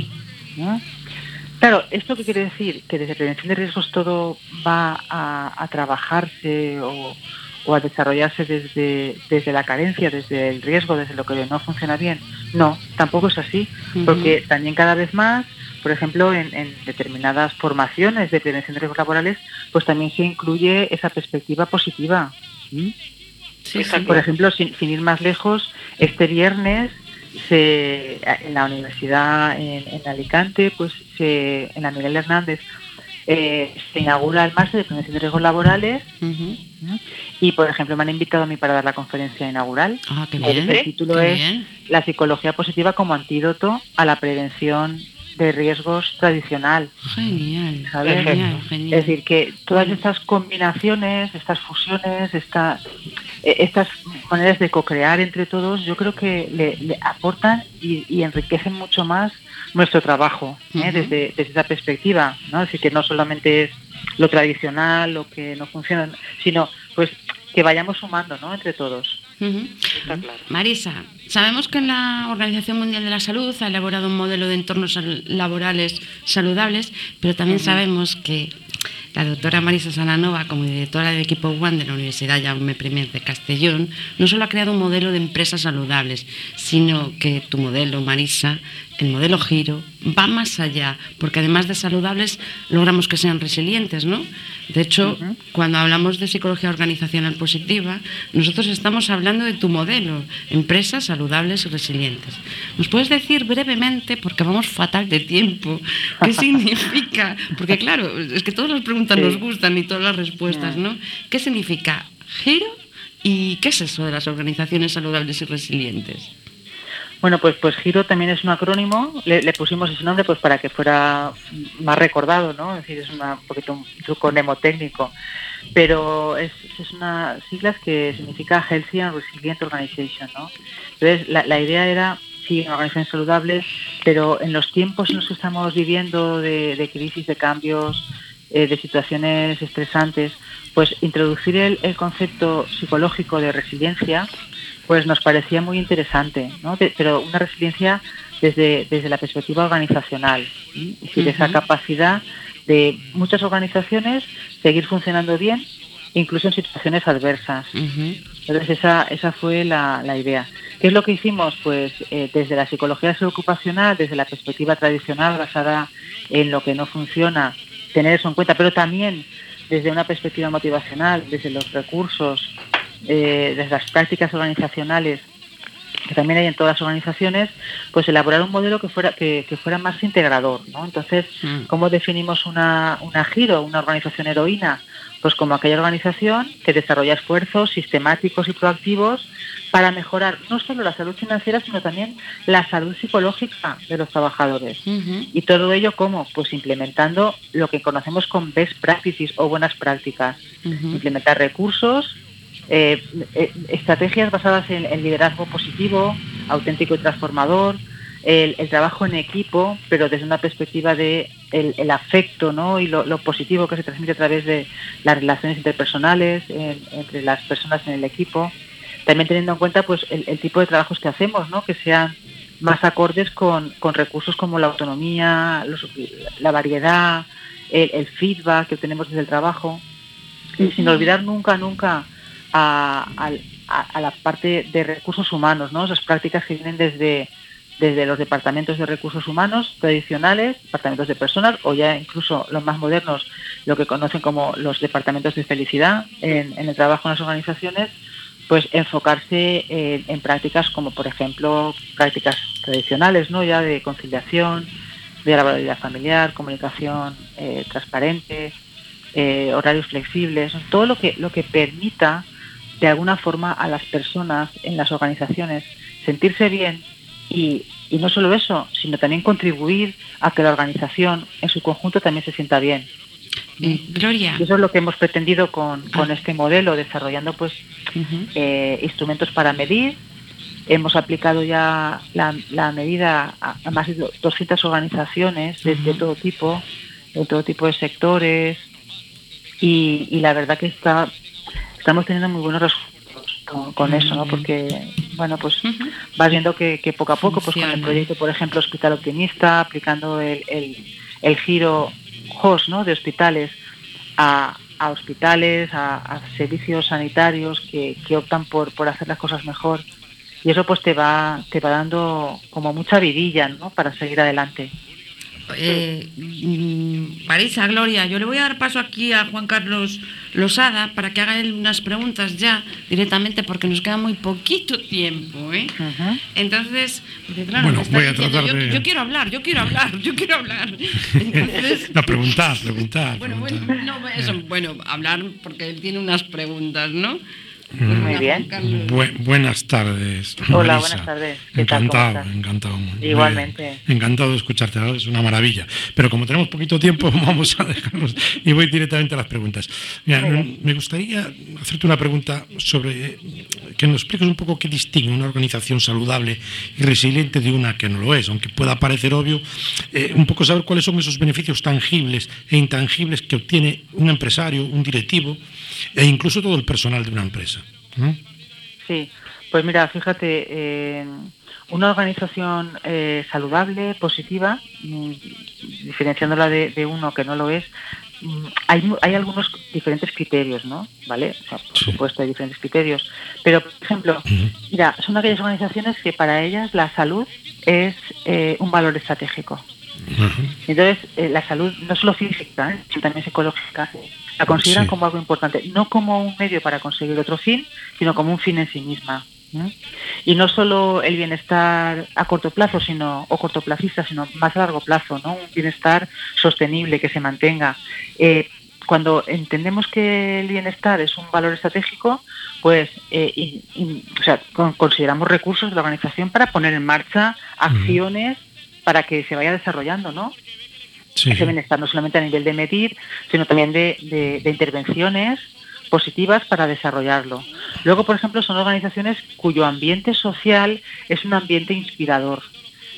S15: Claro, ¿esto qué quiere decir? Que desde prevención de riesgos todo va a, a trabajarse o, o a desarrollarse desde, desde la carencia, desde el riesgo, desde lo que no funciona bien. No, tampoco es así, porque también cada vez más, por ejemplo, en, en determinadas formaciones de prevención de riesgos laborales, pues también se incluye esa perspectiva positiva. Por ejemplo, sin, sin ir más lejos, este viernes se, en la universidad en, en Alicante, pues se, en la Miguel Hernández, eh, se inaugura el máster de prevención de riesgos laborales y, por ejemplo, me han invitado a mí para dar la conferencia inaugural.
S1: Ah, qué
S15: el,
S1: bien,
S15: el título
S1: qué
S15: es
S1: bien.
S15: La psicología positiva como antídoto a la prevención de riesgos tradicional.
S1: Genial,
S15: ¿sabes?
S1: genial, genial.
S15: Es decir, que todas estas combinaciones, estas fusiones, esta, eh, estas maneras de co-crear entre todos, yo creo que le, le aportan y, y enriquecen mucho más nuestro trabajo, ¿eh? Desde, desde esa perspectiva. ¿no? Decir, que no solamente es lo tradicional, lo que no funciona, sino pues que vayamos sumando, ¿no? Entre todos.
S1: Ujú.
S15: Está claro.
S1: Marisa, sabemos que la Organización Mundial de la Salud ha elaborado un modelo de entornos laborales saludables, pero también sabemos que la doctora Marisa Salanova, como directora del equipo One de la Universidad Jaume I de Castellón, no solo ha creado un modelo de empresas saludables, sino que tu modelo, Marisa, el modelo Giro, va más allá, porque además de saludables, logramos que sean resilientes, ¿no? De hecho, cuando hablamos de psicología organizacional positiva, nosotros estamos hablando de tu modelo, empresas saludables y resilientes. ¿Nos puedes decir brevemente, porque vamos fatal de tiempo, qué significa? Porque claro, es que todas las preguntas
S15: Sí.
S1: nos gustan y todas las respuestas, ¿no? ¿Qué significa giro y qué es eso de las organizaciones saludables y resilientes?
S15: Bueno, pues pues Giro también es un acrónimo, le, pusimos ese nombre pues para que fuera más recordado, ¿no? Es decir, es una, un poquito un truco mnemotécnico, pero es, es una siglas que significa Healthy and Resilient Organization, ¿no? Entonces, la, la idea era, sí, una organización saludable, pero en los tiempos en los que estamos viviendo de, de crisis, de cambios, eh, de situaciones estresantes, pues introducir el, el concepto psicológico de resiliencia, pues nos parecía muy interesante, ¿no? De- pero una resiliencia desde, desde la perspectiva organizacional, ¿sí? es decir, esa capacidad de muchas organizaciones seguir funcionando bien, incluso en situaciones adversas. Entonces esa, esa fue la, la idea. ¿Qué es lo que hicimos? Pues eh, desde la psicología ocupacional, desde la perspectiva tradicional basada en lo que no funciona, tener eso en cuenta, pero también desde una perspectiva motivacional, desde los recursos, eh, desde las prácticas organizacionales que también hay en todas las organizaciones, pues elaborar un modelo que fuera que, que fuera más integrador, ¿no? Entonces, ¿cómo definimos una, una giro, una organización heroína? Pues como aquella organización que desarrolla esfuerzos sistemáticos y proactivos para mejorar no solo la salud financiera, sino también la salud psicológica de los trabajadores. Y todo ello, ¿cómo? Pues implementando lo que conocemos con best practices o buenas prácticas. Implementar recursos, eh, eh, estrategias basadas en el liderazgo positivo, auténtico y transformador, el, el trabajo en equipo, pero desde una perspectiva de el, el afecto ¿no? y lo, lo positivo que se transmite a través de las relaciones interpersonales en- entre las personas en el equipo. También teniendo en cuenta pues el, el tipo de trabajos que hacemos, ¿no? que sean más acordes con, con recursos como la autonomía, los- la variedad, el, el feedback que obtenemos desde el trabajo. Y sin olvidar nunca, nunca a, la parte de recursos humanos, ¿no? Esas prácticas que vienen desde, desde los departamentos de recursos humanos tradicionales, departamentos de personas, o ya incluso los más modernos, lo que conocen como los departamentos de felicidad en, el trabajo en las organizaciones, pues enfocarse en, en prácticas como, por ejemplo, prácticas tradicionales, ¿no? Ya de conciliación, de laboralidad familiar, comunicación eh, transparente, eh, horarios flexibles, todo lo que lo que permita de alguna forma a las personas en las organizaciones sentirse bien y, y no solo eso, sino también contribuir a que la organización en su conjunto también se sienta bien.
S1: Gloria.
S15: Y eso es lo que hemos pretendido con, con este modelo, desarrollando pues eh, instrumentos para medir. Hemos aplicado ya la, la medida a, a más de do- 200 organizaciones de, de todo tipo, de todo tipo de sectores, y, y la verdad que está estamos teniendo muy buenos resultados con, con eso, ¿no? Porque, bueno, pues vas viendo que, que poco a poco, pues con el proyecto, por ejemplo, Hospital Optimista, aplicando el, el, el giro HOS, ¿no? De hospitales a, a hospitales, a, a servicios sanitarios que, que optan por, por hacer las cosas mejor. Y eso pues te va, te va dando como mucha vidilla, ¿no? Para seguir adelante.
S1: Eh, Marisa, Gloria, yo le voy a dar paso aquí a Juan Carlos Losada para que haga él unas preguntas ya directamente porque nos queda muy poquito tiempo, ¿eh? Entonces, porque claro,
S5: Bueno, voy a
S1: diciendo, yo, quiero hablar, yo quiero hablar, yo quiero hablar. Entonces,
S5: No, preguntar, preguntar.
S1: bueno,
S5: preguntar.
S1: bueno, no, eso, bueno, hablar porque él tiene unas preguntas, ¿no?
S15: Muy bien.
S5: Bu- buenas tardes.
S15: Hola,
S5: Marisa.
S15: buenas tardes. ¿Qué tal? ¿Cómo
S5: Encantado, encantado.
S15: Igualmente.
S5: Encantado de escucharte, es una maravilla. Pero como tenemos poquito tiempo, vamos a dejarnos y voy directamente a las preguntas. Mira, me gustaría hacerte una pregunta sobre eh, que nos expliques un poco qué distingue una organización saludable y resiliente de una que no lo es, aunque pueda parecer obvio, eh, un poco saber cuáles son esos beneficios tangibles e intangibles que obtiene un empresario, un directivo e incluso todo el personal de una empresa. ¿no?
S15: Sí, pues mira, fíjate, eh, una organización eh, saludable, positiva, mm, diferenciándola de, de uno que no lo es, mm, hay, hay algunos diferentes criterios, ¿no? ¿Vale? O sea, por supuesto hay diferentes criterios. Pero, por ejemplo, mira, son aquellas organizaciones que para ellas la salud es eh, un valor estratégico. Entonces, eh, la salud no solo física, ¿eh? sino también psicológica, la consideran
S16: Sí.
S15: como algo importante, no como un medio para conseguir otro fin, sino como un fin en sí misma. ¿m? Y no solo el bienestar a corto plazo, sino o cortoplacista, sino más a largo plazo, ¿no? Un bienestar sostenible que se mantenga. Eh, cuando entendemos que el bienestar es un valor estratégico, pues eh, y- y- o sea, con- consideramos recursos de la organización para poner en marcha acciones para que se vaya desarrollando, ¿no?
S5: Sí.
S15: Ese bienestar no solamente a nivel de medir, sino también de, de- de intervenciones positivas para desarrollarlo. Luego, por ejemplo, son organizaciones cuyo ambiente social es un ambiente inspirador.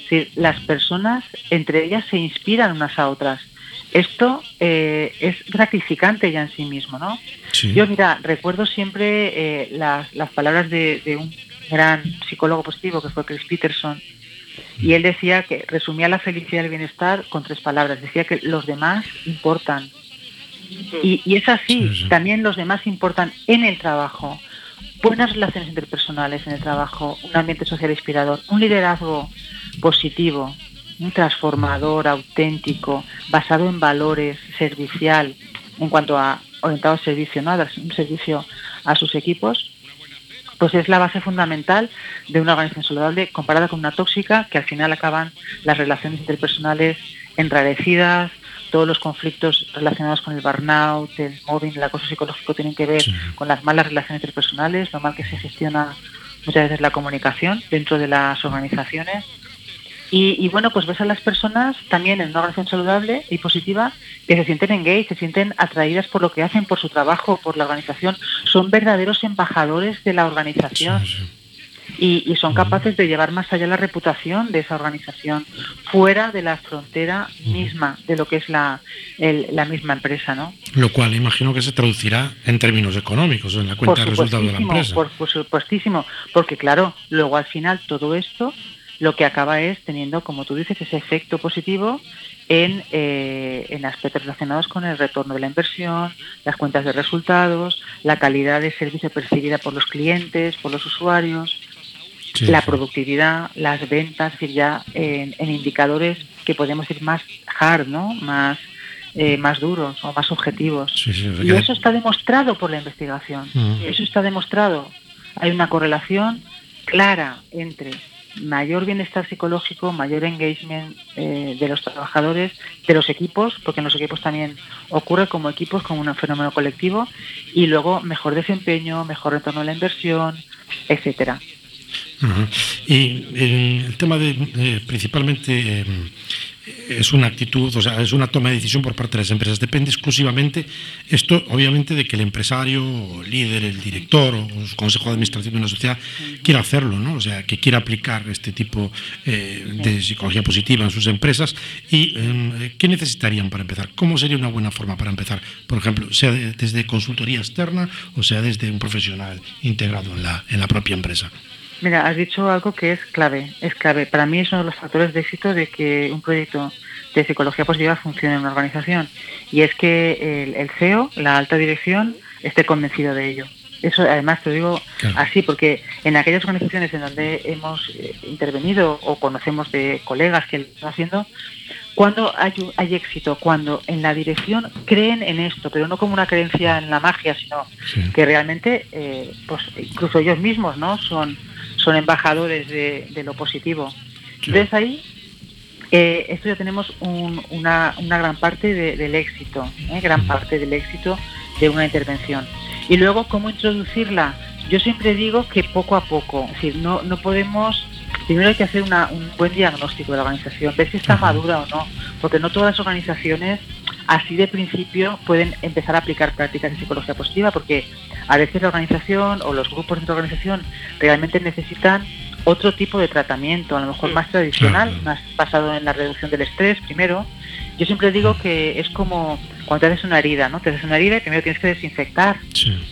S15: Es decir, las personas entre ellas se inspiran unas a otras. Esto eh, es gratificante ya en sí mismo, ¿no?
S5: Sí.
S15: Yo, mira, recuerdo siempre eh, las, las palabras de, de un gran psicólogo positivo que fue Chris Peterson, y él decía que resumía la felicidad y el bienestar con tres palabras. Decía que los demás importan. Y, y es así, también los demás importan en el trabajo. Buenas relaciones interpersonales en el trabajo, un ambiente social inspirador, un liderazgo positivo, un transformador, auténtico, basado en valores, servicial, en cuanto a orientado al servicio, ¿no? a dar un servicio a sus equipos, pues es la base fundamental de una organización saludable comparada con una tóxica que al final acaban las relaciones interpersonales enrarecidas, todos los conflictos relacionados con el burnout, el mobbing, el acoso psicológico tienen que ver con las malas relaciones interpersonales, lo mal que se gestiona muchas veces la comunicación dentro de las organizaciones. Y, y bueno, pues ves a las personas también en una organización saludable y positiva que se sienten engaged, se sienten atraídas por lo que hacen, por su trabajo, por la organización. Son verdaderos embajadores de la organización. Y, y son capaces de llevar más allá la reputación de esa organización, fuera de la frontera misma de lo que es la, el- la misma empresa, ¿no?
S5: Lo cual imagino que se traducirá en términos económicos en la cuenta de resultados de la empresa.
S15: Por, por supuestísimo, porque claro, luego al final todo esto lo que acaba es teniendo, como tú dices, ese efecto positivo en, eh, en aspectos relacionados con el retorno de la inversión, las cuentas de resultados, la calidad de servicio percibida por los clientes, por los usuarios,
S5: Sí,
S15: la
S5: sí.
S15: productividad, las ventas, es decir, ya en, en indicadores que podemos ir más hard, ¿no? Más, eh, más duros o más objetivos.
S5: Sí,
S15: Y eso está demostrado por la investigación.
S5: Mm.
S15: Eso está demostrado. Hay una correlación clara entre mayor bienestar psicológico, mayor engagement eh, de los trabajadores, de los equipos, porque en los equipos también ocurre como equipos, como un fenómeno colectivo, y luego mejor desempeño, mejor retorno a la inversión, etcétera.
S5: Y el tema de, eh, principalmente, eh, es una actitud, o sea, es una toma de decisión por parte de las empresas. Depende exclusivamente, esto obviamente, de que el empresario, o líder, el director o su consejo de administración de una sociedad quiera hacerlo, ¿no? O sea, que quiera aplicar este tipo eh, de psicología positiva en sus empresas. ¿Y eh, qué necesitarían para empezar? ¿Cómo sería una buena forma para empezar? Por ejemplo, sea de- desde consultoría externa o sea desde un profesional integrado en la, en la propia empresa.
S15: Mira, has dicho algo que es clave, es clave. Para mí es uno de los factores de éxito de que un proyecto de psicología positiva funcione en una organización. Y es que el, el CEO, la alta dirección, esté convencido de ello. Eso además te lo digo así, porque en aquellas organizaciones en donde hemos eh, intervenido o conocemos de colegas que lo están haciendo, cuando hay éxito, cuando en la dirección creen en esto, pero no como una creencia en la magia, sino que realmente, eh, pues incluso ellos mismos, ¿no? Son, son embajadores de, de lo positivo. Entonces ahí, eh, esto ya tenemos un- una, una gran parte de- del éxito, ¿eh? gran parte del éxito de una intervención. Y luego, cómo introducirla yo siempre digo que poco a poco, es decir, no, no podemos, primero hay que hacer una- un buen diagnóstico de la organización, ver si está madura o no, porque no todas las organizaciones así de principio pueden empezar a aplicar prácticas de psicología positiva, porque a veces la organización o los grupos de la organización realmente necesitan otro tipo de tratamiento, a lo mejor más tradicional, más basado en la reducción del estrés primero. Yo siempre digo que es como cuando te haces una herida, ¿no? Te haces una herida y primero tienes que desinfectar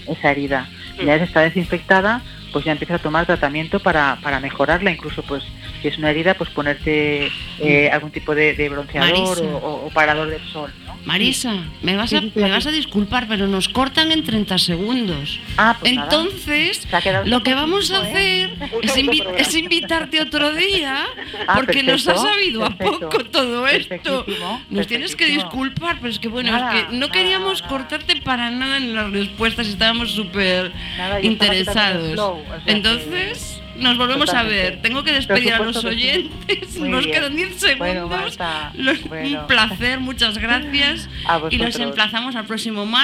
S15: esa herida. Y una vez está desinfectada, pues ya empiezas a tomar tratamiento para, para mejorarla, incluso pues si es una herida, pues ponerte eh, algún tipo de, de bronceador o, o- o parador del sol. ¿no?
S1: Marisa, me vas, a,
S15: Sí, sí, sí,
S1: me vas a disculpar, pero nos cortan en 30 segundos.
S15: Ah, pues.
S1: Entonces, lo que vamos a
S15: ¿eh?
S1: hacer es, invi- es invitarte otro día,
S15: Ah,
S1: porque nos ha sabido a poco todo esto. Nos tienes que disculpar, pero es que bueno,
S15: Nada,
S1: es que no
S15: nada,
S1: queríamos cortarte para nada en las respuestas, estábamos súper interesados. Entonces, nos volvemos a ver. Tengo que despedir a los
S15: sí.
S1: oyentes. Nos
S15: bien.
S1: quedan 10 segundos.
S15: Bueno, bueno.
S1: Un placer, muchas gracias. Y los
S15: vosotros.
S1: emplazamos al próximo martes.